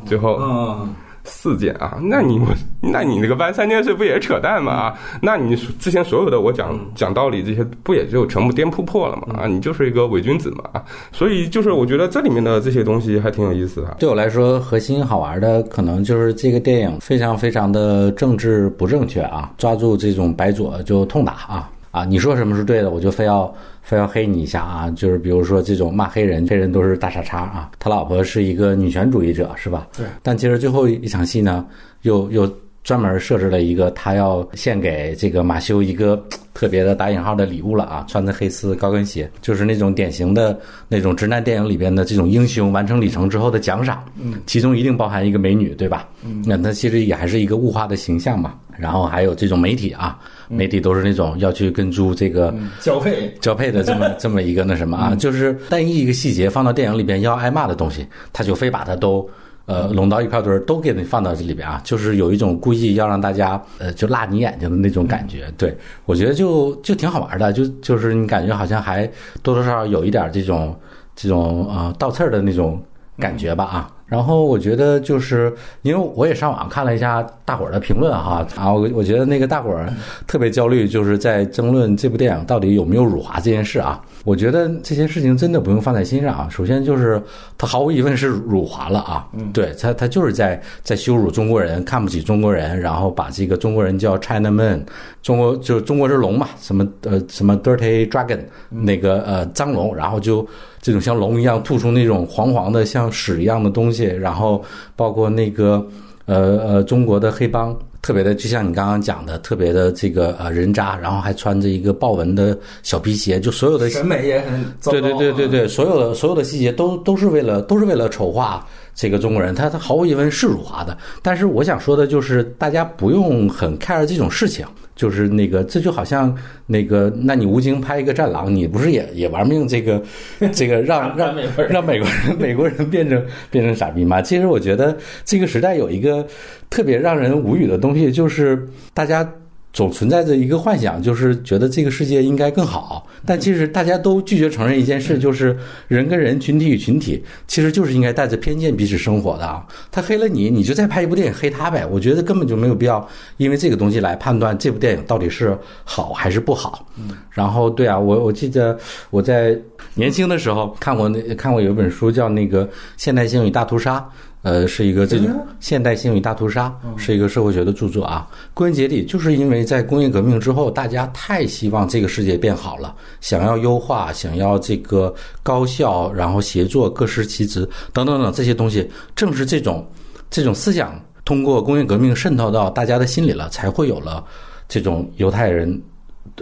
最后嗯。四件啊，那你我，那你那个办三件事不也是扯淡吗？啊，那你之前所有的我讲讲道理这些，不也就全部颠扑破了吗？啊，你就是一个伪君子嘛啊，所以就是我觉得这里面的这些东西还挺有意思的。对我来说，核心好玩的可能就是这个电影非常非常的政治不正确啊，抓住这种白左就痛打啊啊，你说什么是对的，我就非要。非要黑你一下啊，就是比如说这种骂黑人，黑人都是大傻叉啊。他老婆是一个女权主义者，是吧？对。但其实最后一场戏呢，又又专门设置了一个他要献给这个马修一个特别的打引号的礼物了啊，穿着黑丝高跟鞋，就是那种典型的那种直男电影里边的这种英雄完成里程之后的奖赏。嗯。其中一定包含一个美女，对吧？嗯。那他其实也还是一个物化的形象嘛。然后还有这种媒体啊。媒体都是那种要去跟猪这个交配交配的这么 这么一个那什么啊，就是单一一个细节放到电影里边要挨骂的东西，他就非把它都呃拢到一块堆儿都给你放到这里边啊，就是有一种故意要让大家呃就辣你眼睛的那种感觉。对我觉得就就挺好玩的，就就是你感觉好像还多多少少有一点这种这种啊倒刺儿的那种感觉吧啊。然后我觉得就是因为我也上网看了一下大伙儿的评论哈，啊我我觉得那个大伙儿特别焦虑，就是在争论这部电影到底有没有辱华这件事啊。我觉得这些事情真的不用放在心上啊。首先就是他毫无疑问是辱华了啊，对他他就是在在羞辱中国人，看不起中国人，然后把这个中国人叫 China Man，中国就是中国之龙嘛，什么呃什么 Dirty Dragon 那个呃脏龙，然后就。这种像龙一样吐出那种黄黄的像屎一样的东西，然后包括那个呃呃中国的黑帮，特别的就像你刚刚讲的，特别的这个呃人渣，然后还穿着一个豹纹的小皮鞋，就所有的审美也很对对对对对，所有的所有的细节都都是为了都是为了丑化这个中国人，他他毫无疑问是辱华的。但是我想说的就是，大家不用很 care 这种事情。就是那个，这就好像那个，那你吴京拍一个战狼，你不是也也玩命这个，这个让让让美国人美国人变成变成傻逼吗？其实我觉得这个时代有一个特别让人无语的东西，就是大家。总存在着一个幻想，就是觉得这个世界应该更好，但其实大家都拒绝承认一件事，就是人跟人、群体与群体，其实就是应该带着偏见彼此生活的啊。他黑了你，你就再拍一部电影黑他呗。我觉得根本就没有必要因为这个东西来判断这部电影到底是好还是不好。嗯，然后对啊，我我记得我在年轻的时候看过那看过有一本书叫那个《现代性与大屠杀》。呃，是一个这种现代性与大屠杀，是一个社会学的著作啊。归根结底，就是因为在工业革命之后，大家太希望这个世界变好了，想要优化，想要这个高效，然后协作，各司其职，等等等这些东西，正是这种这种思想通过工业革命渗透到大家的心里了，才会有了这种犹太人。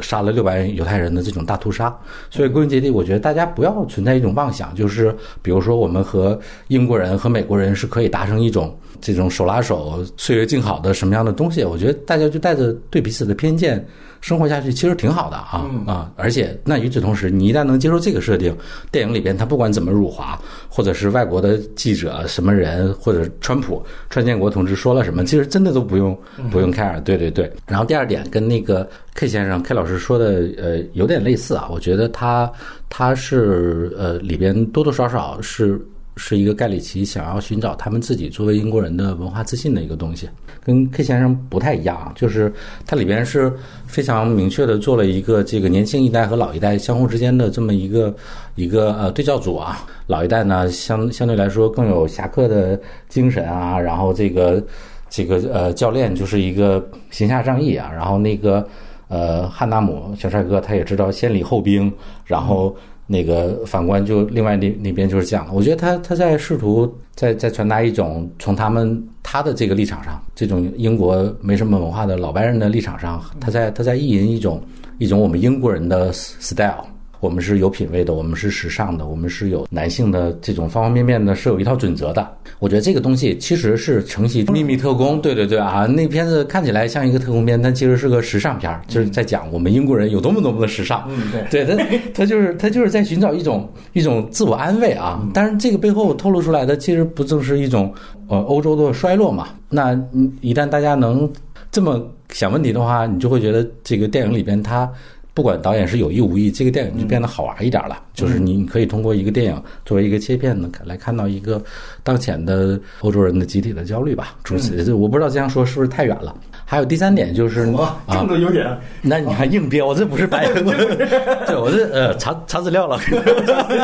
杀了六百人犹太人的这种大屠杀，所以归根结底，我觉得大家不要存在一种妄想，就是比如说我们和英国人和美国人是可以达成一种这种手拉手、岁月静好的什么样的东西？我觉得大家就带着对彼此的偏见。生活下去其实挺好的啊啊！而且那与此同时，你一旦能接受这个设定，电影里边他不管怎么辱华，或者是外国的记者什么人，或者川普、川建国同志说了什么，其实真的都不用不用 care。对对对。然后第二点跟那个 K 先生 K 老师说的呃有点类似啊，我觉得他他是呃里边多多少少是。是一个盖里奇想要寻找他们自己作为英国人的文化自信的一个东西，跟 K 先生不太一样，就是它里边是非常明确的做了一个这个年轻一代和老一代相互之间的这么一个一个呃对照组啊。老一代呢相相对来说更有侠客的精神啊，然后这个这个呃教练就是一个行侠仗义啊，然后那个呃汉纳姆小帅哥他也知道先礼后兵，然后。那个反观就另外那那边就是讲了，我觉得他他在试图在在传达一种从他们他的这个立场上，这种英国没什么文化的老白人的立场上，他在他在意淫一种一种我们英国人的 style。我们是有品位的，我们是时尚的，我们是有男性的这种方方面面的，是有一套准则的。我觉得这个东西其实是承袭《秘密特工》，对对对啊，那片子看起来像一个特工片，但其实是个时尚片儿，就是在讲我们英国人有多么多么的时尚。嗯，对，对他，他就是他就是在寻找一种一种自我安慰啊。但是这个背后透露出来的，其实不正是一种呃欧洲的衰落嘛？那一旦大家能这么想问题的话，你就会觉得这个电影里边它。不管导演是有意无意，这个电影就变得好玩一点了。就是你可以通过一个电影作为一个切片呢，来看到一个当前的欧洲人的集体的焦虑吧。诸此，我不知道这样说是不是太远了。还有第三点就是啊，这么多优点，那你还硬标，这不是白？对，我这呃查查资料了。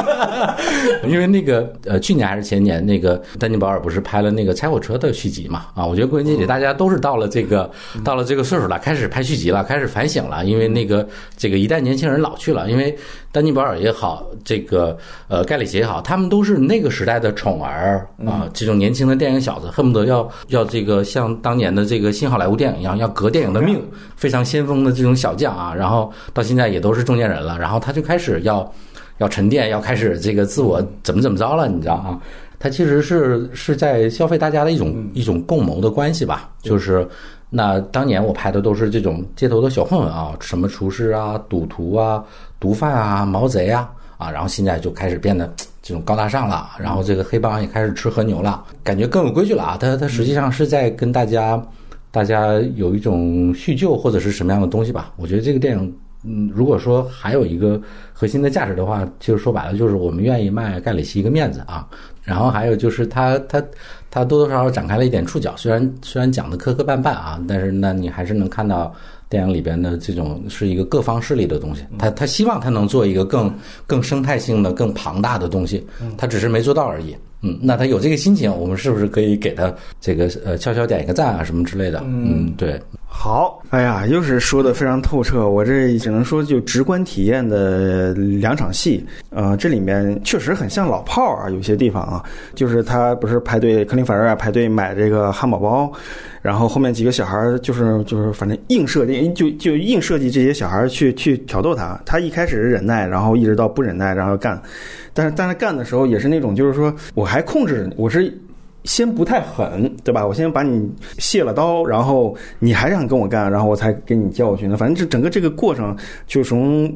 因为那个呃去年还是前年，那个丹尼保尔不是拍了那个拆火车的续集嘛？啊，我觉得归根结底大家都是到了这个到了这个岁数了，开始拍续集了，开始反省了。因为那个这个一代年轻人老去了，因为丹尼保尔也好，这个呃盖里奇也好，他们都是那个时代的宠儿啊，这种年轻的电影小子，恨不得要要这个像当年的这个新好莱坞电影。一样要革电影的命，非常先锋的这种小将啊，然后到现在也都是中间人了，然后他就开始要要沉淀，要开始这个自我怎么怎么着了，你知道啊？他其实是是在消费大家的一种一种共谋的关系吧？就是那当年我拍的都是这种街头的小混混啊，什么厨师啊、赌徒啊、毒贩啊、毛贼啊啊，然后现在就开始变得 这种高大上了，然后这个黑帮也开始吃和牛了，感觉更有规矩了啊！他他实际上是在跟大家。大家有一种叙旧或者是什么样的东西吧？我觉得这个电影，嗯，如果说还有一个核心的价值的话，其实说白了就是我们愿意卖盖里奇一个面子啊。然后还有就是他他他多多少少展开了一点触角，虽然虽然讲的磕磕绊绊啊，但是那你还是能看到电影里边的这种是一个各方势力的东西。他他希望他能做一个更更生态性的、更庞大的东西，他只是没做到而已。嗯，那他有这个心情，我们是不是可以给他这个呃悄悄点一个赞啊什么之类的？嗯，对。好，哎呀，又是说的非常透彻，我这只能说就直观体验的两场戏，呃，这里面确实很像老炮儿啊，有些地方啊，就是他不是排队，克林法瑞尔排队买这个汉堡包，然后后面几个小孩儿就是就是反正硬设计，就就硬设计这些小孩儿去去挑逗他，他一开始是忍耐，然后一直到不忍耐，然后干，但是但是干的时候也是那种就是说我还控制，我是。先不太狠，对吧？我先把你卸了刀，然后你还想跟我干，然后我才给你教训的。反正这整个这个过程，就从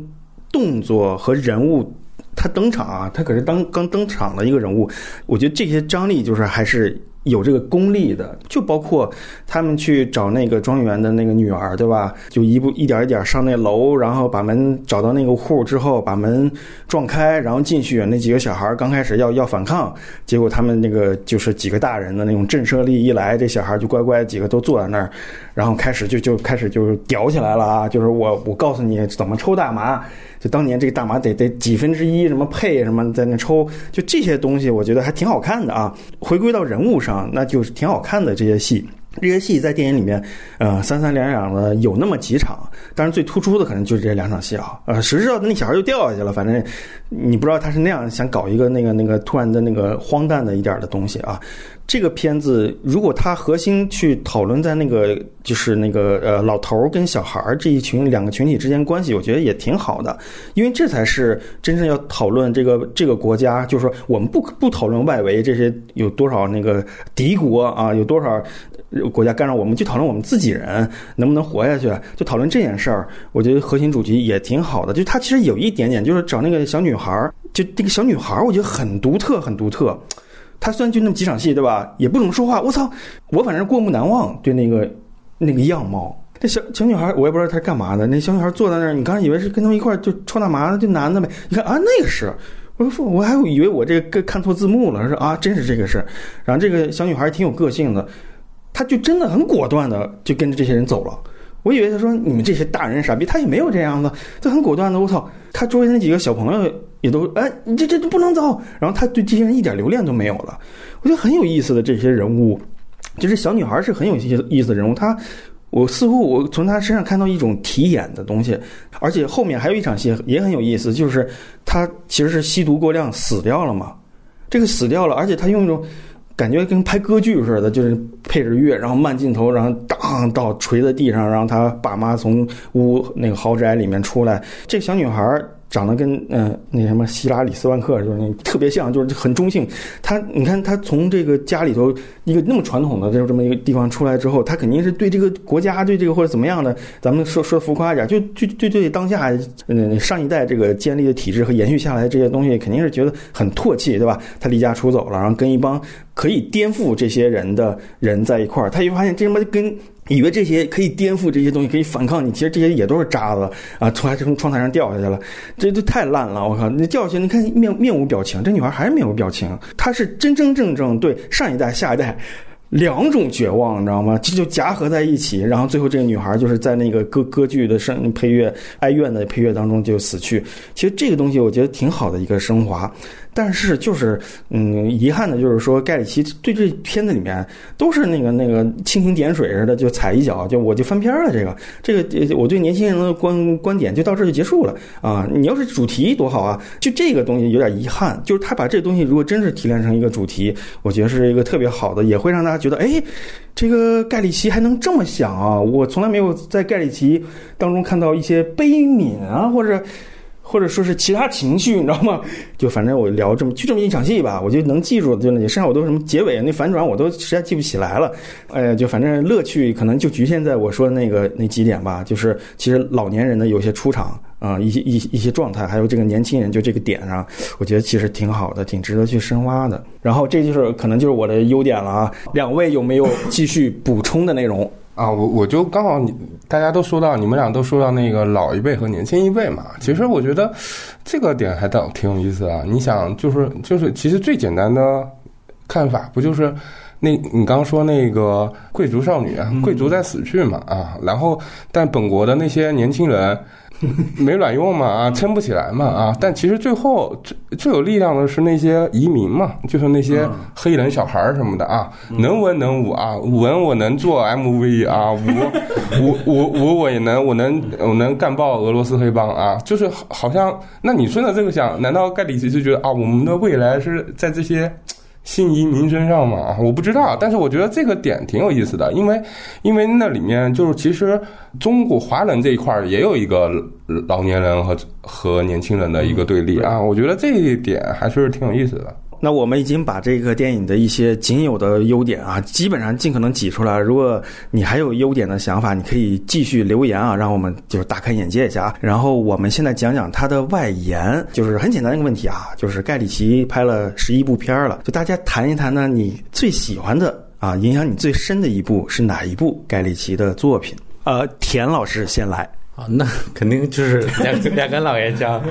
动作和人物他登场啊，他可是当刚登场的一个人物，我觉得这些张力就是还是。有这个功力的，就包括他们去找那个庄园的那个女儿，对吧？就一步一点一点上那楼，然后把门找到那个户之后，把门撞开，然后进去。那几个小孩刚开始要要反抗，结果他们那个就是几个大人的那种震慑力一来，这小孩就乖乖几个都坐在那儿，然后开始就就开始就是屌起来了啊！就是我我告诉你怎么抽大麻。就当年这个大麻得得几分之一什么配什么在那抽，就这些东西，我觉得还挺好看的啊。回归到人物上，啊那就是挺好看的这些戏。这些戏在电影里面，呃，三三两两的有那么几场，当然最突出的可能就是这两场戏啊。呃，谁知道那小孩就掉下去了，反正你不知道他是那样想搞一个那个那个突然的那个荒诞的一点的东西啊。这个片子如果它核心去讨论在那个就是那个呃老头儿跟小孩儿这一群两个群体之间关系，我觉得也挺好的，因为这才是真正要讨论这个这个国家，就是说我们不不讨论外围这些有多少那个敌国啊，有多少国家干扰我们，就讨论我们自己人能不能活下去，就讨论这件事儿。我觉得核心主题也挺好的，就他其实有一点点就是找那个小女孩儿，就这个小女孩儿，我觉得很独特，很独特。他虽然就那么几场戏，对吧？也不怎么说话。我操，我反正过目难忘。对那个那个样貌，那小小女孩，我也不知道她是干嘛的。那小女孩坐在那儿，你刚才以为是跟他们一块儿就抽大麻的，就男的呗。你看啊，那个是，我说我还以为我这个看错字幕了，说啊，真是这个事儿。然后这个小女孩挺有个性的，他就真的很果断的就跟着这些人走了。我以为他说你们这些大人傻逼，他也没有这样子，他很果断的。我操，他周围那几个小朋友也都哎，你这这都不能走。然后他对这些人一点留恋都没有了。我觉得很有意思的这些人物，就是小女孩是很有意思意思的人物。她我似乎我从她身上看到一种提眼的东西，而且后面还有一场戏也很有意思，就是她其实是吸毒过量死掉了嘛，这个死掉了，而且她用一种感觉跟拍歌剧似的，就是配着乐，然后慢镜头，然后当到垂在地上，然后他爸妈从屋那个豪宅里面出来，这小女孩长得跟嗯、呃那什么希拉里斯万克就是那特别像，就是很中性。他你看他从这个家里头一个那么传统的这这么一个地方出来之后，他肯定是对这个国家对这个或者怎么样的，咱们说说浮夸一点，就就就对当下嗯上一代这个建立的体制和延续下来的这些东西，肯定是觉得很唾弃，对吧？他离家出走了，然后跟一帮可以颠覆这些人的人在一块儿，他一发现这他妈跟以为这些可以颠覆这些东西，可以反抗你，其实这些也都是渣子啊！突然就从窗台上掉下去了，这都太烂了！我靠，你掉下去，你看面面无表情，这女孩还是面无表情，她是真真正正对上一代、下一代。两种绝望，你知道吗？这就夹合在一起，然后最后这个女孩就是在那个歌歌剧的声配乐、哀怨的配乐当中就死去。其实这个东西我觉得挺好的一个升华，但是就是嗯，遗憾的就是说盖里奇对这片子里面都是那个那个蜻蜓点水似的，就踩一脚就我就翻篇了。这个这个我对年轻人的观观点就到这就结束了啊！你要是主题多好啊！就这个东西有点遗憾，就是他把这东西如果真是提炼成一个主题，我觉得是一个特别好的，也会让大家觉得哎，这个盖里奇还能这么想啊！我从来没有在盖里奇当中看到一些悲悯啊，或者。或者说是其他情绪，你知道吗？就反正我聊这么就这么一场戏吧，我就能记住，就那些，剩下我都什么结尾那反转我都实在记不起来了。哎，就反正乐趣可能就局限在我说的那个那几点吧。就是其实老年人的有些出场啊、一些一一些状态，还有这个年轻人就这个点上，我觉得其实挺好的，挺值得去深挖的。然后这就是可能就是我的优点了啊。两位有没有继续补充的内容？啊，我我就刚好你大家都说到，你们俩都说到那个老一辈和年轻一辈嘛。其实我觉得这个点还倒挺有意思啊。你想，就是就是，其实最简单的看法不就是那你刚刚说那个贵族少女啊，贵族在死去嘛啊，然后但本国的那些年轻人。没卵用嘛啊，撑不起来嘛啊！但其实最后最最有力量的是那些移民嘛，就是那些黑人小孩儿什么的啊，能文能武啊，武文我能做 MV 啊，武 武武武我也能，我能我能干爆俄罗斯黑帮啊，就是好好像，那你顺着这个想，难道盖里奇就觉得啊，我们的未来是在这些？新移民身上嘛，我不知道，但是我觉得这个点挺有意思的，因为因为那里面就是其实中国华人这一块也有一个老年人和和年轻人的一个对立啊，我觉得这一点还是挺有意思的。那我们已经把这个电影的一些仅有的优点啊，基本上尽可能挤出来。如果你还有优点的想法，你可以继续留言啊，让我们就是大开眼界一下啊。然后我们现在讲讲它的外延，就是很简单一个问题啊，就是盖里奇拍了十一部片儿了，就大家谈一谈呢，你最喜欢的啊，影响你最深的一部是哪一部盖里奇的作品？呃，田老师先来。啊，那肯定就是两两根老烟枪，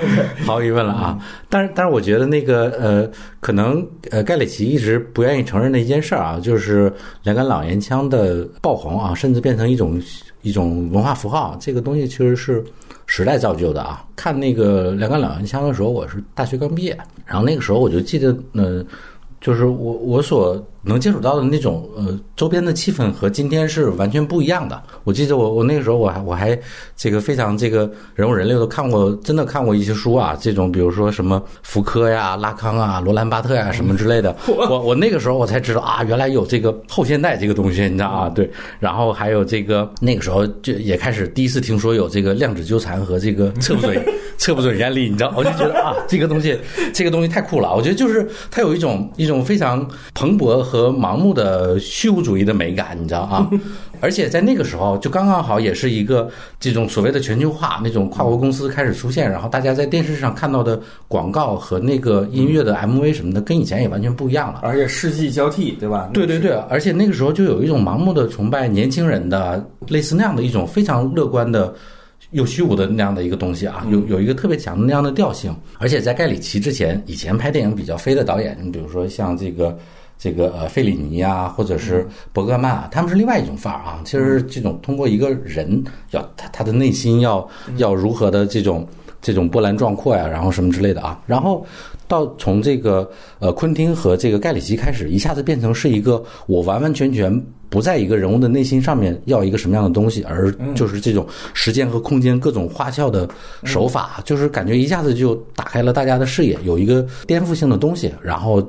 毫无疑问了啊。但是，但是我觉得那个呃，可能呃，盖里奇一直不愿意承认的一件事啊，就是两根老烟枪的爆红啊，甚至变成一种一种文化符号，这个东西其实是时代造就的啊。看那个两根老烟枪的时候，我是大学刚毕业，然后那个时候我就记得，呃，就是我我所能接触到的那种呃周边的气氛和今天是完全不一样的。我记得我我那个时候我还我还这个非常这个人物人类都看过，真的看过一些书啊，这种比如说什么福柯呀、拉康啊、罗兰巴特呀什么之类的。我我那个时候我才知道啊，原来有这个后现代这个东西，你知道啊？对，然后还有这个那个时候就也开始第一次听说有这个量子纠缠和这个测不准测不准原理，你知道？我就觉得啊，这个东西这个东西太酷了。我觉得就是它有一种一种非常蓬勃和盲目的虚无主义的美感，你知道啊？而且在那个时候，就刚刚好也是一个这种所谓的全球化，那种跨国公司开始出现，然后大家在电视上看到的广告和那个音乐的 MV 什么的，跟以前也完全不一样了。而且世纪交替，对吧？对对对，而且那个时候就有一种盲目的崇拜年轻人的，类似那样的一种非常乐观的。又虚无的那样的一个东西啊，有有一个特别强的那样的调性，而且在盖里奇之前，以前拍电影比较飞的导演，你比如说像这个这个呃费里尼啊，或者是伯格曼啊，他们是另外一种范儿啊。其实这种通过一个人要他他的内心要要如何的这种这种波澜壮阔呀，然后什么之类的啊。然后到从这个呃昆汀和这个盖里奇开始，一下子变成是一个我完完全全不在一个人物的内心上面要一个什么样的东西，而就是这种时间和空间各种花俏的手法，就是感觉一下子就打开了大家的视野，有一个颠覆性的东西。然后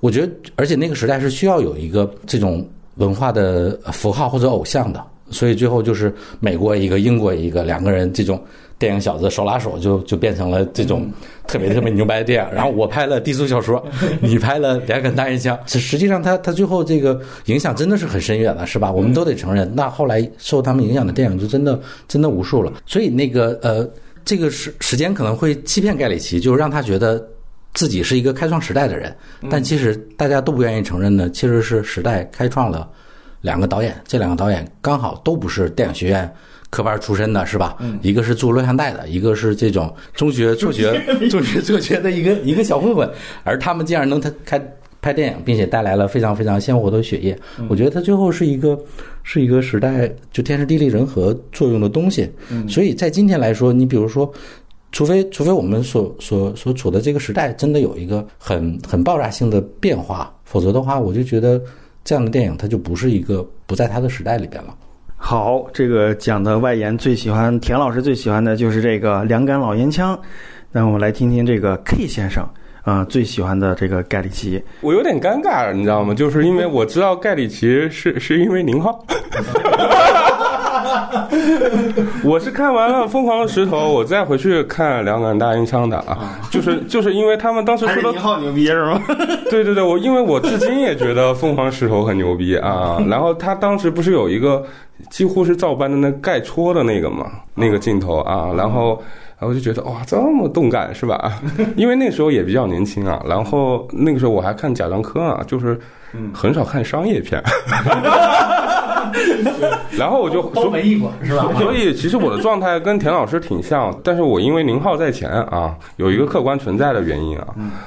我觉得，而且那个时代是需要有一个这种文化的符号或者偶像的。所以最后就是美国一个，英国一个，两个人这种电影小子手拉手就就变成了这种特别特别牛掰的电影。然后我拍了低俗小说，你拍了两杆大烟枪。实实际上，他他最后这个影响真的是很深远了，是吧？我们都得承认。那后来受他们影响的电影就真的真的无数了。所以那个呃，这个时时间可能会欺骗盖里奇，就让他觉得自己是一个开创时代的人。但其实大家都不愿意承认的，其实是时代开创了。两个导演，这两个导演刚好都不是电影学院科班出身的，是吧？一个是做录像带的，一个是这种中学辍 学、中学辍学的一个一个小混混，而他们竟然能他开拍电影，并且带来了非常非常鲜活的血液。我觉得他最后是一个是一个时代就天时地利人和作用的东西。所以在今天来说，你比如说，除非除非我们所所所处的这个时代真的有一个很很爆炸性的变化，否则的话，我就觉得。这样的电影，它就不是一个不在它的时代里边了。好，这个讲的外延最喜欢，田老师最喜欢的就是这个两杆老烟枪。那我们来听听这个 K 先生啊最喜欢的这个盖里奇。我有点尴尬，你知道吗？就是因为我知道盖里奇是是因为宁浩。我是看完了《疯狂的石头》，我再回去看《两杆大烟枪》的啊，就是就是因为他们当时说的你好牛逼是吗？对对对，我因为 我至今也觉得《疯狂石头》很牛逼啊。然后他当时不是有一个几乎是照搬的那盖戳的那个嘛，那个镜头啊，然后然后就觉得哇，这么动感是吧？因为那时候也比较年轻啊，然后那个时候我还看贾樟柯啊，就是很少看商业片。然后我就都没译过是吧？所以其实我的状态跟田老师挺像，但是我因为宁浩在前啊，有一个客观存在的原因啊，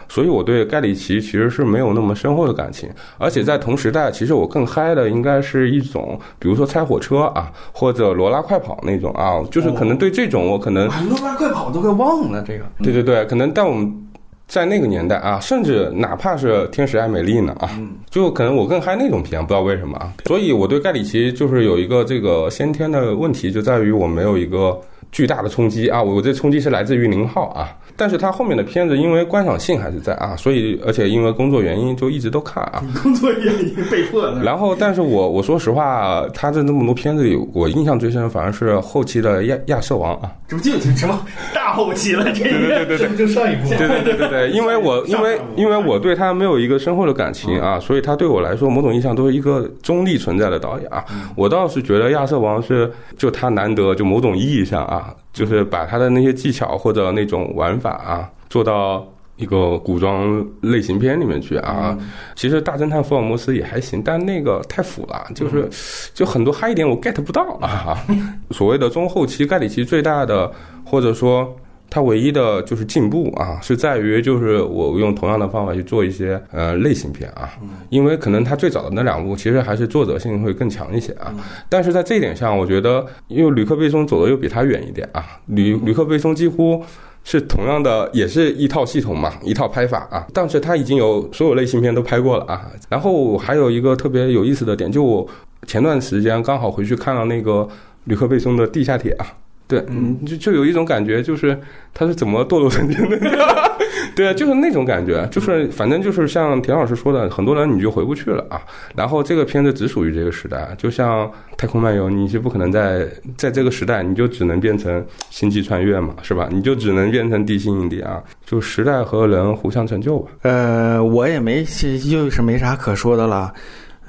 所以我对盖里奇其实是没有那么深厚的感情。而且在同时代，其实我更嗨的应该是一种，比如说拆火车啊，或者罗拉快跑那种啊，就是可能对这种我可能罗拉快跑都快忘了这个。对对对，可能但我们。在那个年代啊，甚至哪怕是《天使爱美丽》呢啊，就可能我更嗨那种片，不知道为什么啊。所以我对盖里奇就是有一个这个先天的问题，就在于我没有一个巨大的冲击啊，我这冲击是来自于宁浩啊。但是他后面的片子因为观赏性还是在啊，所以而且因为工作原因就一直都看啊。工作原因被迫的。然后，但是我我说实话，他的那么多片子里，我印象最深反而是后期的亚亚瑟王啊。这不就什么大后期了？这对对对对，就上一部。对对对对对，因为我 因为因为我对他没有一个深厚的感情啊，所以他对我来说某种意义上都是一个中立存在的导演啊。我倒是觉得亚瑟王是就他难得就某种意义上啊，就是把他的那些技巧或者那种玩法啊。做到一个古装类型片里面去啊，其实大侦探福尔摩斯也还行，但那个太腐了，就是就很多嗨一点我 get 不到啊。所谓的中后期盖里奇最大的，或者说他唯一的就是进步啊，是在于就是我用同样的方法去做一些呃类型片啊，因为可能他最早的那两部其实还是作者性会更强一些啊，但是在这一点上，我觉得因为吕克贝松走的又比他远一点啊，吕吕克贝松几乎。是同样的，也是一套系统嘛，一套拍法啊。但是他已经有所有类型片都拍过了啊。然后还有一个特别有意思的点，就我前段时间刚好回去看了那个吕克贝松的《地下铁》啊。对，嗯，就就有一种感觉，就是他是怎么堕落成这样的？对啊，就是那种感觉，就是反正就是像田老师说的，很多人你就回不去了啊。然后这个片子只属于这个时代，就像《太空漫游》，你是不可能在在这个时代，你就只能变成星际穿越嘛，是吧？你就只能变成地心引力啊，就时代和人互相成就吧。呃，我也没又是没啥可说的了。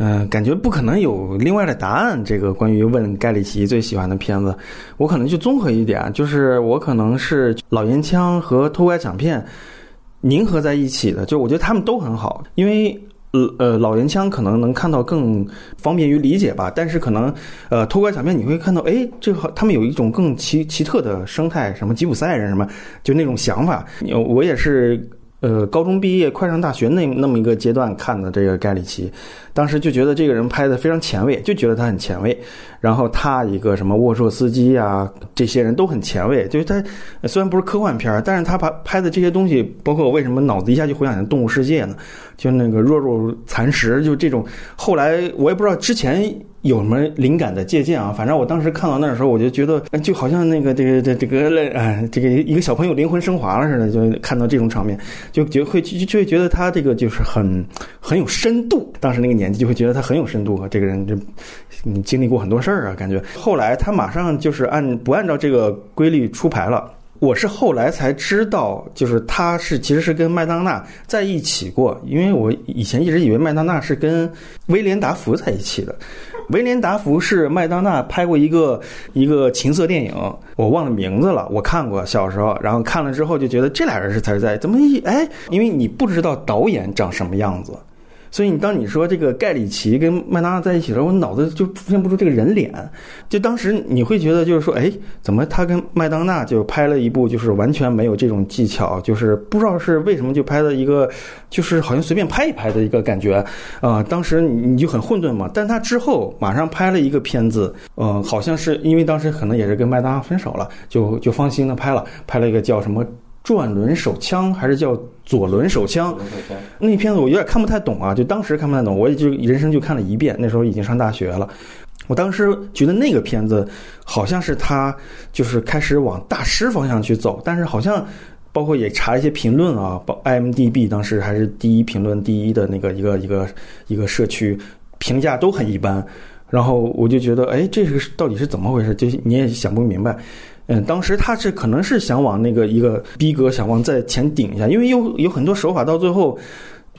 嗯，感觉不可能有另外的答案。这个关于问盖里奇最喜欢的片子，我可能就综合一点，就是我可能是老烟枪和偷拐抢骗凝合在一起的。就我觉得他们都很好，因为呃呃老烟枪可能能看到更方便于理解吧，但是可能呃偷拐抢骗你会看到，哎，这好，他们有一种更奇奇特的生态，什么吉普赛人什么，就那种想法。我也是。呃高中毕业快上大学那那么一个阶段看的这个盖里奇，当时就觉得这个人拍的非常前卫，就觉得他很前卫。然后他一个什么沃硕斯基啊，这些人都很前卫。就是他虽然不是科幻片，但是他拍拍的这些东西，包括我为什么脑子一下就回想起《动物世界》呢？就那个弱肉残食，就这种。后来我也不知道之前有什么灵感的借鉴啊，反正我当时看到那的时候，我就觉得就好像那个这个这这个哎，这个一个小朋友灵魂升华了似的，就看到这种场面，就觉会就会觉得他这个就是很很有深度。当时那个年纪就会觉得他很有深度啊，这个人就你经历过很多事儿啊，感觉。后来他马上就是按不按照这个规律出牌了。我是后来才知道，就是他是其实是跟麦当娜在一起过，因为我以前一直以为麦当娜是跟威廉达福在一起的。威廉达福是麦当娜拍过一个一个情色电影，我忘了名字了，我看过小时候，然后看了之后就觉得这俩人是才是在怎么一哎，因为你不知道导演长什么样子。所以你当你说这个盖里奇跟麦当娜在一起的时候，我脑子就出现不出这个人脸。就当时你会觉得就是说，哎，怎么他跟麦当娜就拍了一部就是完全没有这种技巧，就是不知道是为什么就拍了一个，就是好像随便拍一拍的一个感觉啊。当时你就很混沌嘛。但他之后马上拍了一个片子，嗯，好像是因为当时可能也是跟麦当娜分手了，就就放心的拍了，拍了一个叫什么。转轮手枪还是叫左轮手枪？那片子我有点看不太懂啊，就当时看不太懂，我也就人生就看了一遍。那时候已经上大学了，我当时觉得那个片子好像是他就是开始往大师方向去走，但是好像包括也查一些评论啊，包 IMDB 当时还是第一评论第一的那个一个一个一个社区评价都很一般，然后我就觉得，哎，这个到底是怎么回事？就你也想不明白。嗯，当时他是可能是想往那个一个逼格，想往在前顶一下，因为有有很多手法到最后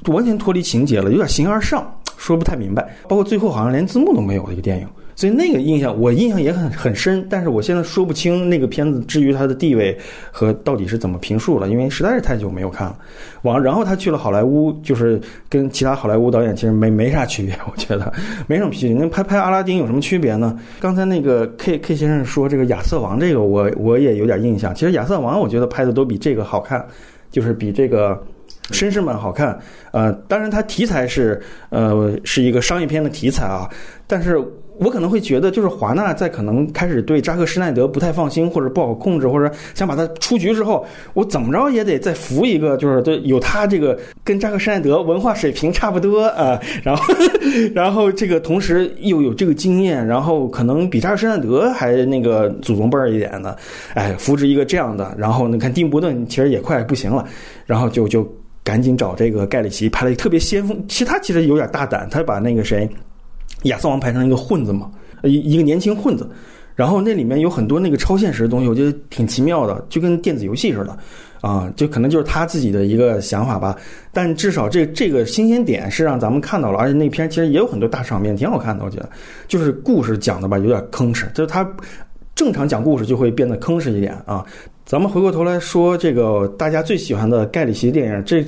完全脱离情节了，有点形而上，说不太明白。包括最后好像连字幕都没有的一个电影。所以那个印象我印象也很很深，但是我现在说不清那个片子至于它的地位和到底是怎么评述了，因为实在是太久没有看了。完，然后他去了好莱坞，就是跟其他好莱坞导演其实没没啥区别，我觉得没什么区别。那拍拍阿拉丁有什么区别呢？刚才那个 K K 先生说这个亚瑟王这个，我我也有点印象。其实亚瑟王我觉得拍的都比这个好看，就是比这个绅士们好看。呃，当然它题材是呃是一个商业片的题材啊，但是。我可能会觉得，就是华纳在可能开始对扎克施奈德不太放心，或者不好控制，或者想把他出局之后，我怎么着也得再扶一个，就是对有他这个跟扎克施奈德文化水平差不多啊，然后 然后这个同时又有这个经验，然后可能比扎克施奈德还那个祖宗辈儿一点的，哎，扶植一个这样的，然后你看丁伯顿其实也快不行了，然后就就赶紧找这个盖里奇拍了一个特别先锋，其实他其实有点大胆，他把那个谁。亚瑟王排成一个混子嘛，一一个年轻混子，然后那里面有很多那个超现实的东西，我觉得挺奇妙的，就跟电子游戏似的，啊，就可能就是他自己的一个想法吧。但至少这这个新鲜点是让咱们看到了，而且那片其实也有很多大场面，挺好看的。我觉得，就是故事讲的吧，有点吭哧，就是他正常讲故事就会变得吭哧一点啊。咱们回过头来说，这个大家最喜欢的盖里奇电影，这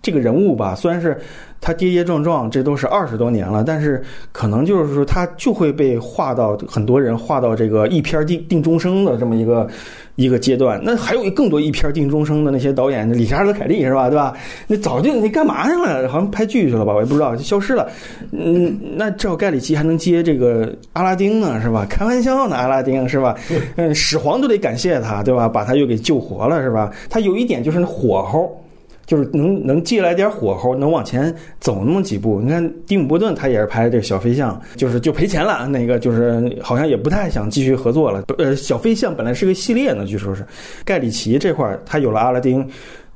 这个人物吧，虽然是。他跌跌撞撞，这都是二十多年了，但是可能就是说，他就会被划到很多人划到这个一片定定终生的这么一个一个阶段。那还有更多一片定终生的那些导演，理查德·凯利是吧？对吧？那早就你干嘛去了？好像拍剧去了吧？我也不知道，就消失了。嗯，那照盖里奇还能接这个阿拉丁呢？是吧？开玩笑呢，阿拉丁是吧？嗯，始皇都得感谢他，对吧？把他又给救活了，是吧？他有一点就是那火候。就是能能借来点火候，能往前走那么几步。你看蒂姆·波顿他也是拍这个小飞象，就是就赔钱了。那个就是好像也不太想继续合作了。呃，小飞象本来是个系列呢，据说是盖里奇这块他有了阿拉丁，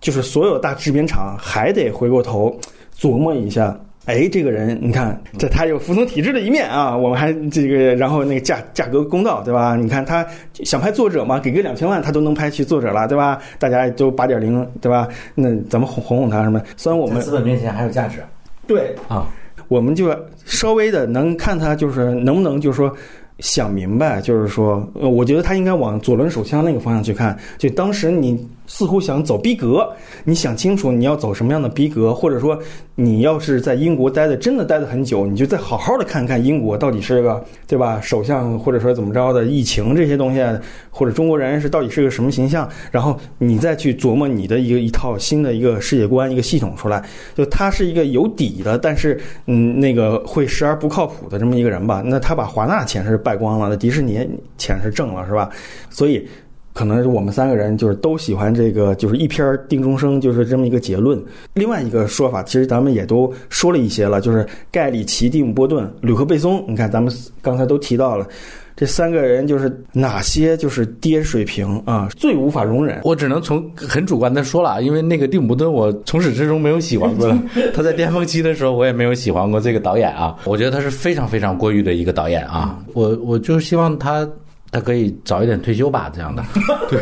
就是所有大制片厂还得回过头琢磨一下。哎，这个人，你看，这他有服从体制的一面啊。我们还这个，然后那个价价格公道，对吧？你看他想拍作者嘛，给个两千万，他都能拍去作者了，对吧？大家都八点零，对吧？那咱们哄哄哄他什么？虽然我们资本面前还有价值，对啊，我们就稍微的能看他，就是能不能就是说想明白，就是说，呃，我觉得他应该往左轮手枪那个方向去看。就当时你似乎想走逼格，你想清楚你要走什么样的逼格，或者说你要是在英国待的真的待的很久，你就再好好的看看英国到底是个对吧？首相或者说怎么着的疫情这些东西，或者中国人是到底是个什么形象，然后你再去琢磨你的一个一套新的一个世界观、一个系统出来。就他是一个有底的，但是嗯，那个会时而不靠谱的这么一个人吧？那他把华纳钱是败光了，那迪士尼钱是挣了，是吧？所以。可能我们三个人就是都喜欢这个，就是一篇定终生，就是这么一个结论。另外一个说法，其实咱们也都说了一些了，就是盖里奇、蒂姆·波顿、吕克·贝松。你看，咱们刚才都提到了这三个人，就是哪些就是跌水平啊，最无法容忍。我只能从很主观的说了，因为那个蒂姆·波顿，我从始至终没有喜欢过。他在巅峰期的时候，我也没有喜欢过这个导演啊。我觉得他是非常非常过誉的一个导演啊。我我就希望他。他可以早一点退休吧，这样的。对。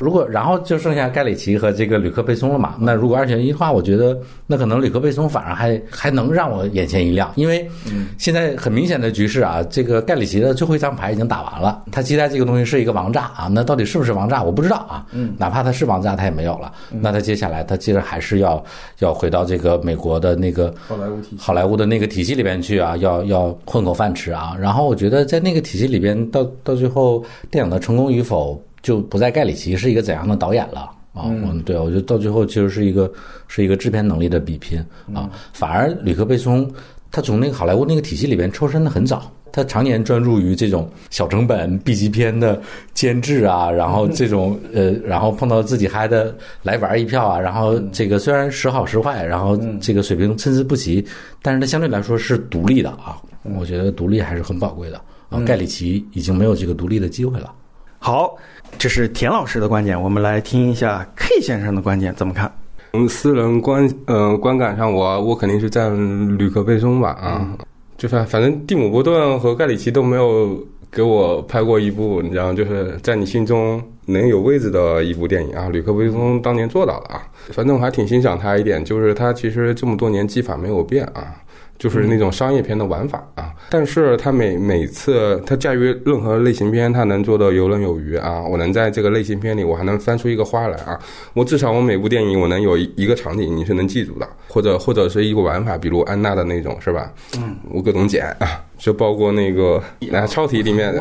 如果然后就剩下盖里奇和这个吕克贝松了嘛？那如果二选一的话，我觉得那可能吕克贝松反而还还能让我眼前一亮，因为现在很明显的局势啊，这个盖里奇的最后一张牌已经打完了，他期待这个东西是一个王炸啊，那到底是不是王炸我不知道啊。嗯，哪怕他是王炸，他也没有了。那他接下来他接着还是要要回到这个美国的那个好莱坞体好莱坞的那个体系里边去啊，要要混口饭吃啊。然后我觉得在那个体系里边，到到最后电影的成功与否。就不在盖里奇是一个怎样的导演了啊？嗯，对，我觉得到最后其实是一个是一个制片能力的比拼啊。反而吕克贝松他从那个好莱坞那个体系里边抽身的很早，他常年专注于这种小成本 B 级片的监制啊，然后这种 呃，然后碰到自己嗨的来玩一票啊，然后这个虽然时好时坏，然后这个水平参差不齐，但是他相对来说是独立的啊。我觉得独立还是很宝贵的啊。盖里奇已经没有这个独立的机会了。好。这是田老师的观点，我们来听一下 K 先生的观点，怎么看？从私人观呃观感上，我我肯定是赞吕克贝松吧啊，就是反正蒂姆·波顿和盖里奇都没有给我拍过一部，你知道，就是在你心中能有位置的一部电影啊。吕克贝松当年做到了啊，反正我还挺欣赏他一点，就是他其实这么多年技法没有变啊。就是那种商业片的玩法啊，但是它每每次它驾驭任何类型片，它能做的游刃有余啊。我能在这个类型片里，我还能翻出一个花来啊。我至少我每部电影我能有一个场景你是能记住的，或者或者是一个玩法，比如安娜的那种是吧？嗯，我各种剪啊，就包括那个那超体里面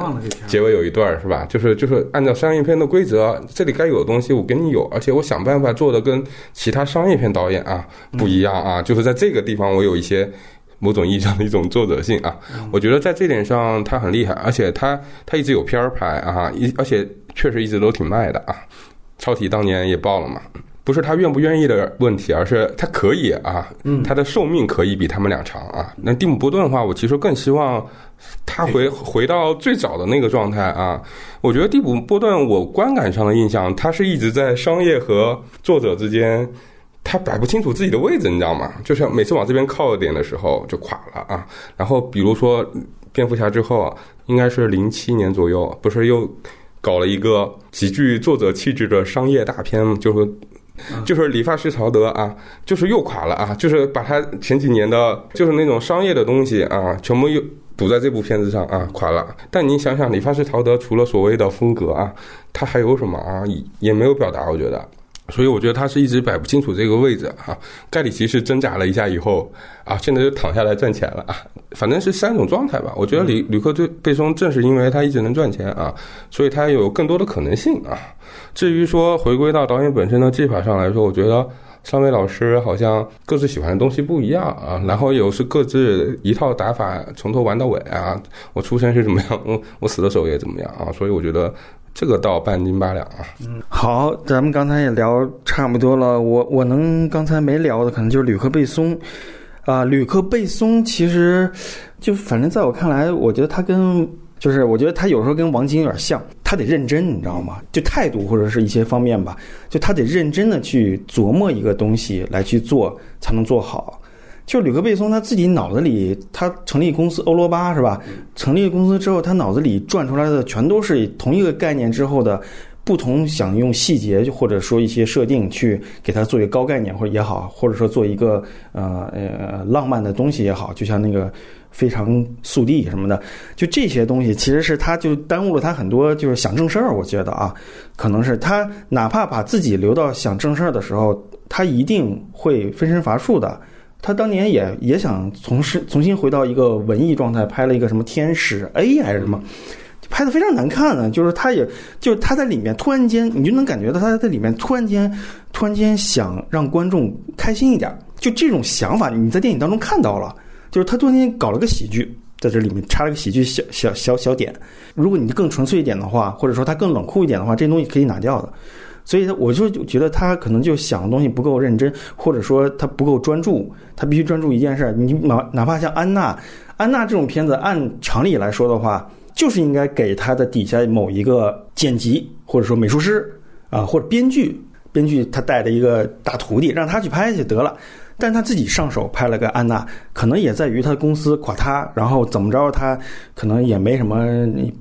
结尾有一段是吧？就是就是按照商业片的规则，这里该有的东西我给你有，而且我想办法做的跟其他商业片导演啊不一样啊，就是在这个地方我有一些。某种意义上的一种作者性啊，我觉得在这点上他很厉害，而且他他一直有片儿拍啊，一而且确实一直都挺卖的啊。超体当年也爆了嘛，不是他愿不愿意的问题，而是他可以啊，他的寿命可以比他们俩长啊。那蒂姆·波顿的话，我其实更希望他回回到最早的那个状态啊。我觉得蒂姆·波顿，我观感上的印象，他是一直在商业和作者之间。他摆不清楚自己的位置，你知道吗？就是每次往这边靠一点的时候就垮了啊。然后比如说蝙蝠侠之后，应该是零七年左右，不是又搞了一个极具作者气质的商业大片，就是就是理发师曹德啊，就是又垮了啊。就是把他前几年的，就是那种商业的东西啊，全部又补在这部片子上啊，垮了。但你想想，理发师曹德除了所谓的风格啊，他还有什么啊？也没有表达，我觉得。所以我觉得他是一直摆不清楚这个位置啊。盖里奇是挣扎了一下以后啊，现在就躺下来赚钱了啊。反正是三种状态吧。我觉得吕吕克对贝松正是因为他一直能赚钱啊，所以他有更多的可能性啊。至于说回归到导演本身的技法上来说，我觉得三位老师好像各自喜欢的东西不一样啊，然后有是各自一套打法从头玩到尾啊。我出生是怎么样，我我死的时候也怎么样啊。所以我觉得。这个倒半斤八两啊。嗯，好，咱们刚才也聊差不多了。我我能刚才没聊的，可能就是吕克贝松啊。吕克贝松其实就反正在我看来，我觉得他跟就是我觉得他有时候跟王晶有点像，他得认真，你知道吗？就态度或者是一些方面吧，就他得认真的去琢磨一个东西来去做，才能做好。就吕克贝松他自己脑子里，他成立公司欧罗巴是吧？成立公司之后，他脑子里转出来的全都是同一个概念之后的不同想用细节或者说一些设定去给他做一个高概念或者也好，或者说做一个呃呃浪漫的东西也好，就像那个非常速递什么的，就这些东西其实是他就耽误了他很多就是想正事儿。我觉得啊，可能是他哪怕把自己留到想正事儿的时候，他一定会分身乏术的。他当年也也想从事重新回到一个文艺状态，拍了一个什么《天使 A》还是什么，拍的非常难看呢。就是他也就是他在里面突然间，你就能感觉到他在里面突然间突然间想让观众开心一点，就这种想法你在电影当中看到了。就是他突然间搞了个喜剧，在这里面插了个喜剧小小小小点。如果你更纯粹一点的话，或者说他更冷酷一点的话，这东西可以拿掉的。所以，我就觉得他可能就想的东西不够认真，或者说他不够专注。他必须专注一件事。你哪哪怕像安娜，安娜这种片子，按常理来说的话，就是应该给他的底下某一个剪辑，或者说美术师啊，或者编剧，编剧他带的一个大徒弟，让他去拍去得了。但他自己上手拍了个安娜，可能也在于他公司垮塌，然后怎么着，他可能也没什么，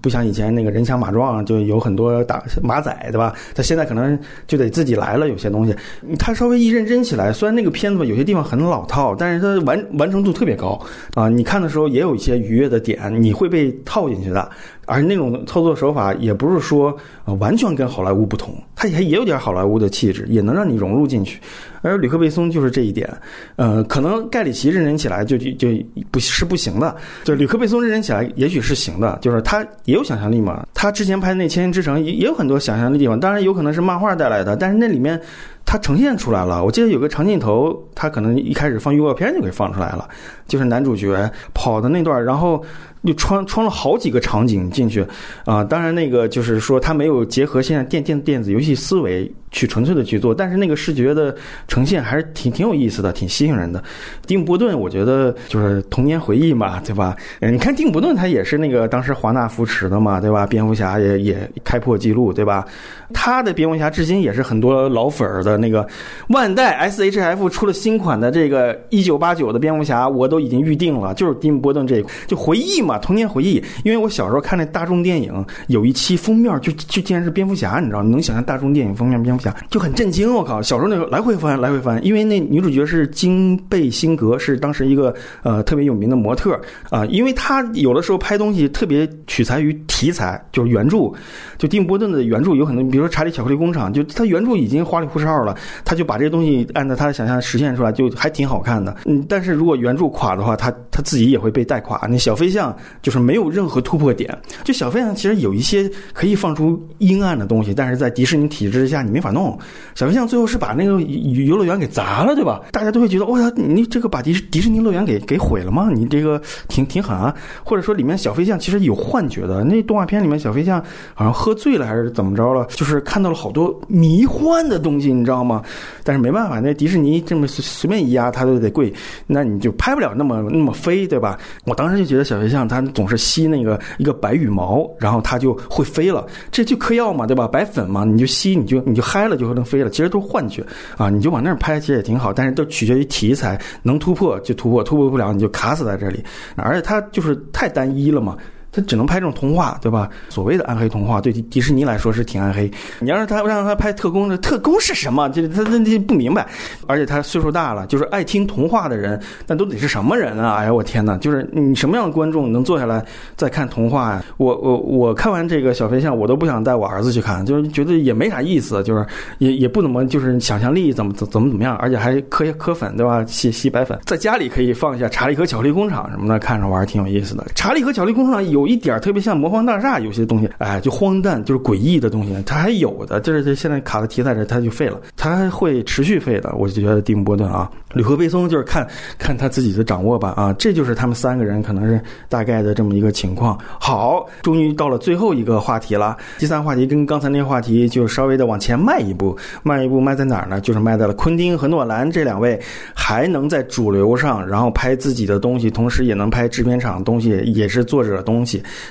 不像以前那个人强马壮，就有很多打马仔，对吧？他现在可能就得自己来了，有些东西，他稍微一认真起来，虽然那个片子有些地方很老套，但是他完完成度特别高啊！你看的时候也有一些愉悦的点，你会被套进去的。而那种操作手法也不是说呃完全跟好莱坞不同，它也也有点好莱坞的气质，也能让你融入进去。而吕克贝松就是这一点，呃，可能盖里奇认真起来就就就不是不行的，就吕克贝松认真起来也许是行的，就是他也有想象力嘛。他之前拍那《千与之城》也也有很多想象力地方，当然有可能是漫画带来的，但是那里面它呈现出来了。我记得有个长镜头，他可能一开始放预告片就给放出来了，就是男主角跑的那段，然后。又穿穿了好几个场景进去，啊，当然那个就是说他没有结合现在电电电子游戏思维去纯粹的去做，但是那个视觉的呈现还是挺挺有意思的，挺吸引人的。丁伯顿，我觉得就是童年回忆嘛，对吧？你看丁伯顿他也是那个当时华纳扶持的嘛，对吧？蝙蝠侠也也开破纪录，对吧？他的蝙蝠侠至今也是很多老粉儿的那个万代 S H F 出了新款的这个一九八九的蝙蝠侠，我都已经预定了，就是丁波顿这一款就回忆嘛，童年回忆。因为我小时候看那大众电影，有一期封面就就竟然是蝙蝠侠，你知道？你能想象大众电影封面蝙蝠侠就很震惊。我靠，小时候那个来回翻来回翻，因为那女主角是金贝辛格，是当时一个呃特别有名的模特啊。因为她有的时候拍东西特别取材于题材，就是原著，就丁波顿的原著有很多。比如说《查理巧克力工厂》，就他原著已经花里胡哨了，他就把这个东西按照他的想象实现出来，就还挺好看的。嗯，但是如果原著垮的话，他他自己也会被带垮。那小飞象就是没有任何突破点。就小飞象其实有一些可以放出阴暗的东西，但是在迪士尼体制之下你没法弄。小飞象最后是把那个游乐园给砸了，对吧？大家都会觉得，哇，你这个把迪士迪士尼乐园给给毁了吗？你这个挺挺狠啊！或者说里面小飞象其实有幻觉的，那动画片里面小飞象好像喝醉了还是怎么着了？就是。看到了好多迷幻的东西，知道吗？但是没办法，那迪士尼这么随随便一压，它都得贵，那你就拍不了那么那么飞，对吧？我当时就觉得小飞象它总是吸那个一个白羽毛，然后它就会飞了，这就嗑药嘛，对吧？白粉嘛，你就吸，你就你就嗨了，就能飞了。其实都是幻觉啊，你就往那儿拍，其实也挺好，但是都取决于题材，能突破就突破，突破不了你就卡死在这里。而且它就是太单一了嘛。他只能拍这种童话，对吧？所谓的暗黑童话，对迪士尼来说是挺暗黑。你要是他让他拍特工，特工是什么？就他他他不明白。而且他岁数大了，就是爱听童话的人，那都得是什么人啊？哎呀，我天哪！就是你什么样的观众能坐下来再看童话呀？我我我看完这个小飞象，我都不想带我儿子去看，就是觉得也没啥意思，就是也也不怎么，就是想象力怎么怎怎么怎么样，而且还磕磕粉，对吧？吸吸白粉，在家里可以放一下《查理和巧克力工厂》什么的，看着玩挺有意思的。《查理和巧克力工厂》有。一点特别像魔方大厦，有些东西，哎，就荒诞，就是诡异的东西，它还有的，就是现在卡的题材这，它就废了，它会持续废的。我就觉得蒂姆·波顿啊，吕克·贝松就是看看他自己的掌握吧，啊，这就是他们三个人可能是大概的这么一个情况。好，终于到了最后一个话题了，第三话题跟刚才那个话题就稍微的往前迈一步，迈一步迈在哪儿呢？就是迈在了昆汀和诺兰这两位还能在主流上，然后拍自己的东西，同时也能拍制片厂东西，也是作者的东西。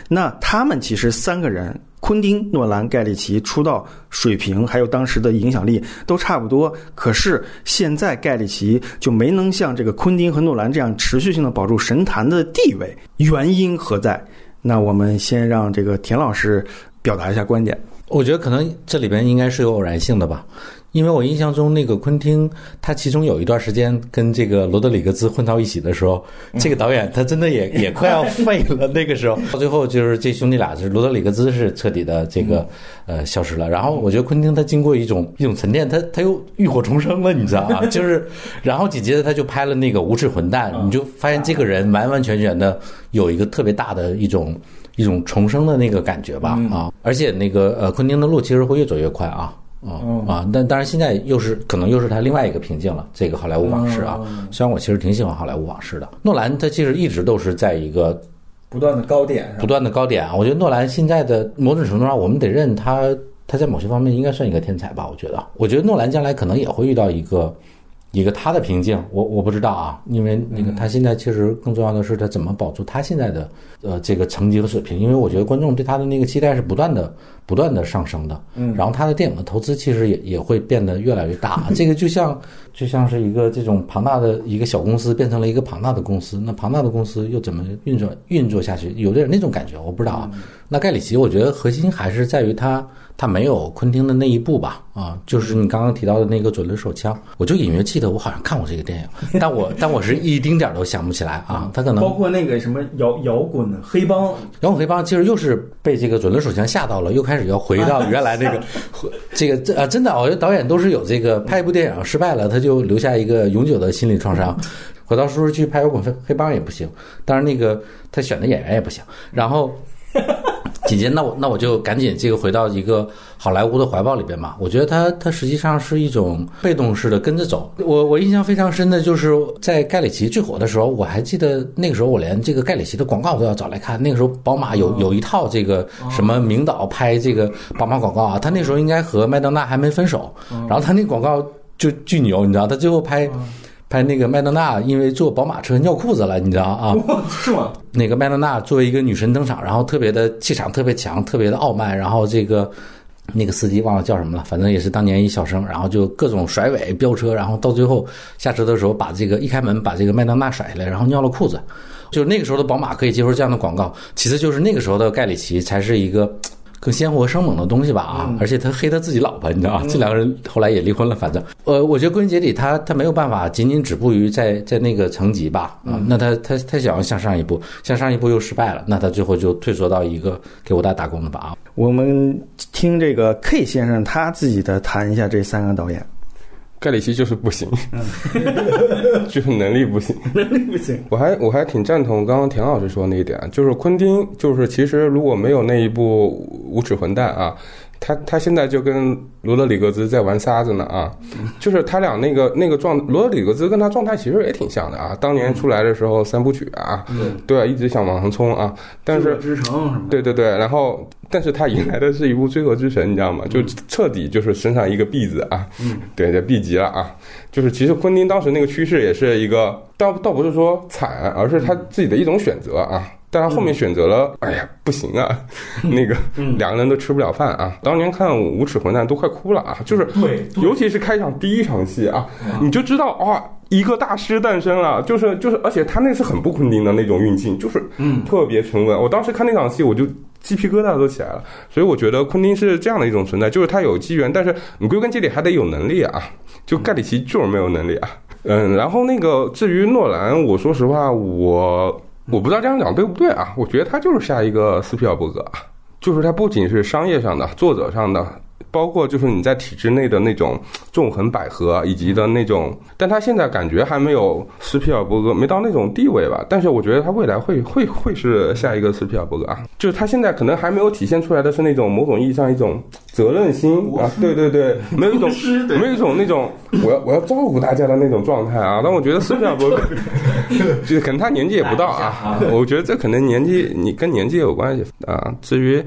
那他们其实三个人，昆汀、诺兰、盖里奇出道水平还有当时的影响力都差不多。可是现在盖里奇就没能像这个昆汀和诺兰这样持续性的保住神坛的地位，原因何在？那我们先让这个田老师表达一下观点。我觉得可能这里边应该是有偶然性的吧，因为我印象中那个昆汀，他其中有一段时间跟这个罗德里格兹混到一起的时候，这个导演他真的也 也快要废了。那个时候到最后就是这兄弟俩，就是罗德里格兹是彻底的这个呃消失了。然后我觉得昆汀他经过一种一种沉淀，他他又浴火重生了，你知道吗？就是然后紧接着他就拍了那个无耻混蛋，你就发现这个人完完全全的有一个特别大的一种。一种重生的那个感觉吧，啊，而且那个呃，昆汀的路其实会越走越快啊，啊啊，但当然现在又是可能又是他另外一个瓶颈了，这个好莱坞往事啊。虽然我其实挺喜欢好莱坞往事的，诺兰他其实一直都是在一个不断的高点，不断的高点啊。我觉得诺兰现在的某种程度上，我们得认他他在某些方面应该算一个天才吧。我觉得，我觉得诺兰将来可能也会遇到一个。一个他的瓶颈，我我不知道啊，因为那个他现在其实更重要的是他怎么保住他现在的呃这个成绩和水平，因为我觉得观众对他的那个期待是不断的不断的上升的，嗯，然后他的电影的投资其实也也会变得越来越大，这个就像就像是一个这种庞大的一个小公司变成了一个庞大的公司，那庞大的公司又怎么运转运作下去？有点那种感觉，我不知道啊。那盖里奇，我觉得核心还是在于他。他没有昆汀的那一部吧？啊，就是你刚刚提到的那个左轮手枪，我就隐约记得我好像看过这个电影，但我但我是一丁点儿都想不起来啊。他可能包括那个什么摇摇滚黑帮，摇滚黑帮其实又是被这个左轮手枪吓到了，又开始要回到原来那个 这个这啊，真的，我觉得导演都是有这个拍一部电影失败了，他就留下一个永久的心理创伤，回到叔叔去拍摇滚黑黑帮也不行，当然那个他选的演员也不行，然后。紧接，那我那我就赶紧这个回到一个好莱坞的怀抱里边嘛。我觉得它它实际上是一种被动式的跟着走。我我印象非常深的就是在盖里奇最火的时候，我还记得那个时候我连这个盖里奇的广告都要找来看。那个时候宝马有有一套这个什么名导拍这个宝马广告啊，他那时候应该和麦当娜还没分手，然后他那广告就巨牛，你知道，他最后拍。拍那个麦当娜，因为坐宝马车尿裤子了，你知道啊？是吗？那个麦当娜作为一个女神登场，然后特别的气场特别强，特别的傲慢，然后这个那个司机忘了叫什么了，反正也是当年一小生，然后就各种甩尾飙车，然后到最后下车的时候把这个一开门把这个麦当娜甩下来，然后尿了裤子，就是那个时候的宝马可以接受这样的广告，其实就是那个时候的盖里奇才是一个。更鲜活生猛的东西吧啊！而且他黑他自己老婆，你知道吗？这两个人后来也离婚了。反正，呃，我觉得归根结底，他他没有办法仅仅止步于在在那个层级吧啊。那他他他想要向上一步，向上一步又失败了，那他最后就退缩到一个给武大打工的吧啊。我们听这个 K 先生他自己的谈一下这三个导演。盖里奇就是不行，就是能力不行，能力不行。我还我还挺赞同刚刚田老师说那一点，就是昆汀，就是其实如果没有那一部无耻混蛋啊。他他现在就跟罗德里格兹在玩沙子呢啊，就是他俩那个那个状，罗德里格兹跟他状态其实也挺像的啊。当年出来的时候三部曲啊，对，一直想往上冲啊，但是之城对对对，然后但是他迎来的是一部罪恶之神，你知道吗？就彻底就是身上一个 B 字啊，对，就 B 级了啊。就是其实昆汀当时那个趋势也是一个，倒倒不是说惨，而是他自己的一种选择啊。但他后面选择了，哎呀，不行啊，那个两个人都吃不了饭啊。当年看《无耻混蛋》都快哭了啊，就是，尤其是开场第一场戏啊，你就知道啊，一个大师诞生了，就是就是，而且他那是很不昆汀的那种运镜，就是特别沉稳。我当时看那场戏，我就鸡皮疙瘩都起来了。所以我觉得昆汀是这样的一种存在，就是他有机缘，但是你归根结底还得有能力啊。就盖里奇就是没有能力啊。嗯，然后那个至于诺兰，我说实话，我。我不知道这样讲对不对啊？我觉得他就是下一个斯皮尔伯格，就是他不仅是商业上的、作者上的。包括就是你在体制内的那种纵横捭阖，以及的那种，但他现在感觉还没有斯皮尔伯格，没到那种地位吧。但是我觉得他未来会会会是下一个斯皮尔伯格啊。就是他现在可能还没有体现出来的是那种某种意义上一种责任心啊，对对 对，没有一种没有一种那种我要我要照顾大家的那种状态啊。但我觉得斯皮尔伯格，就是可能他年纪也不到啊。我觉得这可能年纪你跟年纪有关系啊。至于。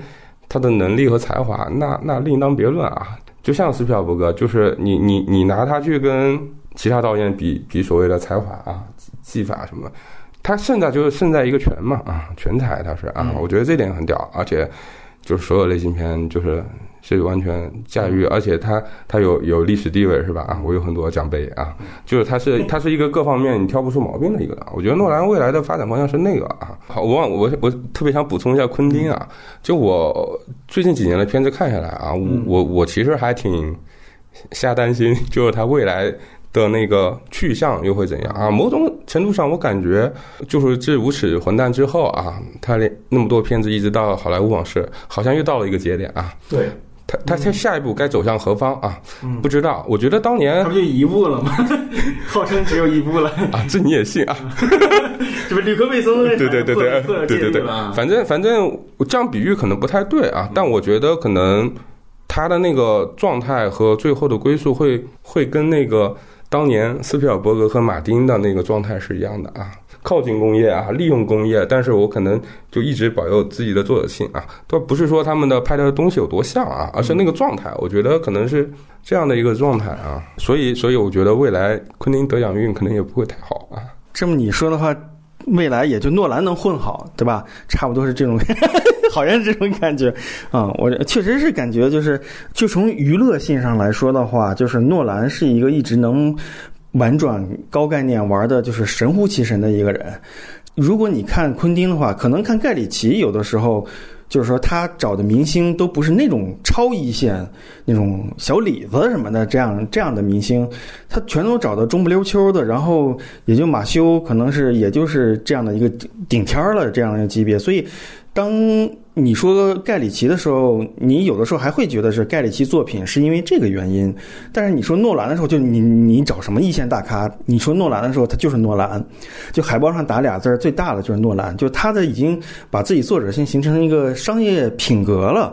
他的能力和才华，那那另当别论啊！就像斯皮尔伯格，就是你你你拿他去跟其他导演比比所谓的才华啊、技法什么，他胜在就是胜在一个全嘛啊，全才他是啊，我觉得这点很屌，而且就是所有类型片就是是完全驾驭，而且他他有有历史地位是吧？啊，我有很多奖杯啊，就是他是他是一个各方面你挑不出毛病的一个人。我觉得诺兰未来的发展方向是那个啊。好，我忘我我特别想补充一下昆汀啊，就我最近几年的片子看下来啊，我我我其实还挺瞎担心，就是他未来。的那个去向又会怎样啊？某种程度上，我感觉就是这无耻混蛋之后啊，他连那么多片子一直到好莱坞往事，好像又到了一个节点啊。对，他他他下一步该走向何方啊？不知道。我觉得当年他不就一步了吗？号称只有一步了啊，这你也信啊？这不吕克贝松对对对对对对对，反正反正我这样比喻可能不太对啊，但我觉得可能他的那个状态和最后的归宿会会跟那个。当年斯皮尔伯格和马丁的那个状态是一样的啊，靠近工业啊，利用工业，但是我可能就一直保有自己的作者性啊，倒不是说他们的拍的东西有多像啊，而是那个状态，我觉得可能是这样的一个状态啊，所以，所以我觉得未来昆汀得奖运可能也不会太好啊。这么你说的话。未来也就诺兰能混好，对吧？差不多是这种，好像是这种感觉啊。我确实是感觉，就是就从娱乐性上来说的话，就是诺兰是一个一直能玩转高概念玩的，就是神乎其神的一个人。如果你看昆汀的话，可能看盖里奇有的时候。就是说，他找的明星都不是那种超一线、那种小李子什么的这样这样的明星，他全都找的中不溜秋的，然后也就马修可能是也就是这样的一个顶天了这样的级别，所以当。你说盖里奇的时候，你有的时候还会觉得是盖里奇作品是因为这个原因，但是你说诺兰的时候，就你你找什么一线大咖？你说诺兰的时候，他就是诺兰，就海报上打俩字儿，最大的就是诺兰，就他的已经把自己作者性形成一个商业品格了。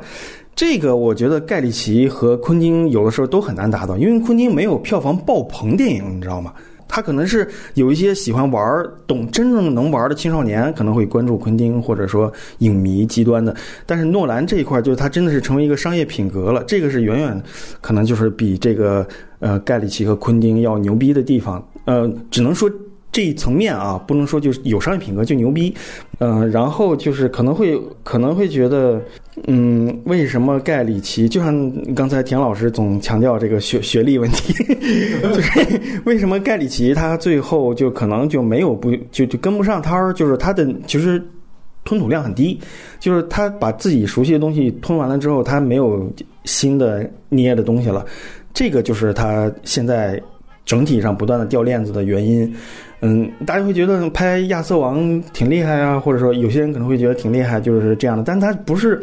这个我觉得盖里奇和昆汀有的时候都很难达到，因为昆汀没有票房爆棚电影，你知道吗？他可能是有一些喜欢玩、懂真正能玩的青少年，可能会关注昆汀，或者说影迷极端的。但是诺兰这一块，就是他真的是成为一个商业品格了，这个是远远可能就是比这个呃盖里奇和昆汀要牛逼的地方。呃，只能说。这一层面啊，不能说就是有商业品格就牛逼，嗯，然后就是可能会可能会觉得，嗯，为什么盖里奇就像刚才田老师总强调这个学学历问题，就是为什么盖里奇他最后就可能就没有不就就跟不上摊儿，就是他的其实吞吐量很低，就是他把自己熟悉的东西吞完了之后，他没有新的捏的东西了，这个就是他现在整体上不断的掉链子的原因。嗯，大家会觉得拍亚瑟王挺厉害啊，或者说有些人可能会觉得挺厉害，就是这样的。但他不是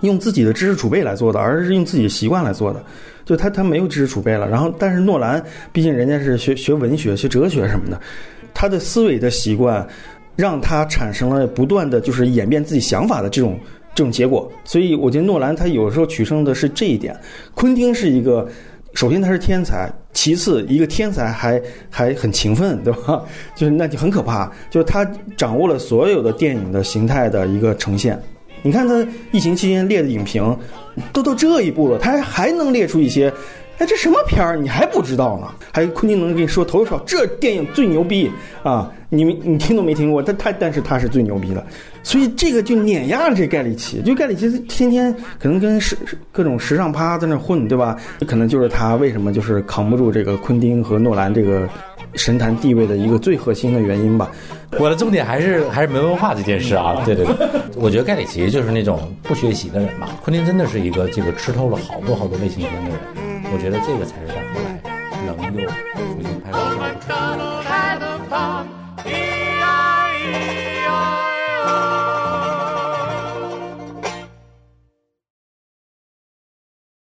用自己的知识储备来做的，而是用自己的习惯来做的。就他他没有知识储备了。然后，但是诺兰毕竟人家是学学文学、学哲学什么的，他的思维的习惯让他产生了不断的就是演变自己想法的这种这种结果。所以，我觉得诺兰他有时候取胜的是这一点。昆汀是一个。首先他是天才，其次一个天才还还很勤奋，对吧？就是那就很可怕，就是他掌握了所有的电影的形态的一个呈现。你看他疫情期间列的影评，都到这一步了，他还能列出一些。哎，这什么片儿？你还不知道呢？还昆汀能跟你说头头是道，这电影最牛逼啊！你们你听都没听过，他他但是他是最牛逼的，所以这个就碾压了这盖里奇。就盖里奇天天可能跟时各种时尚趴在那混，对吧？可能就是他为什么就是扛不住这个昆汀和诺兰这个神坛地位的一个最核心的原因吧。我的重点还是还是没文化这件事啊。对对对，我觉得盖里奇就是那种不学习的人吧。昆汀真的是一个这个吃透了好多好多类型片的人。我觉得这个才是他后来能够重新拍到。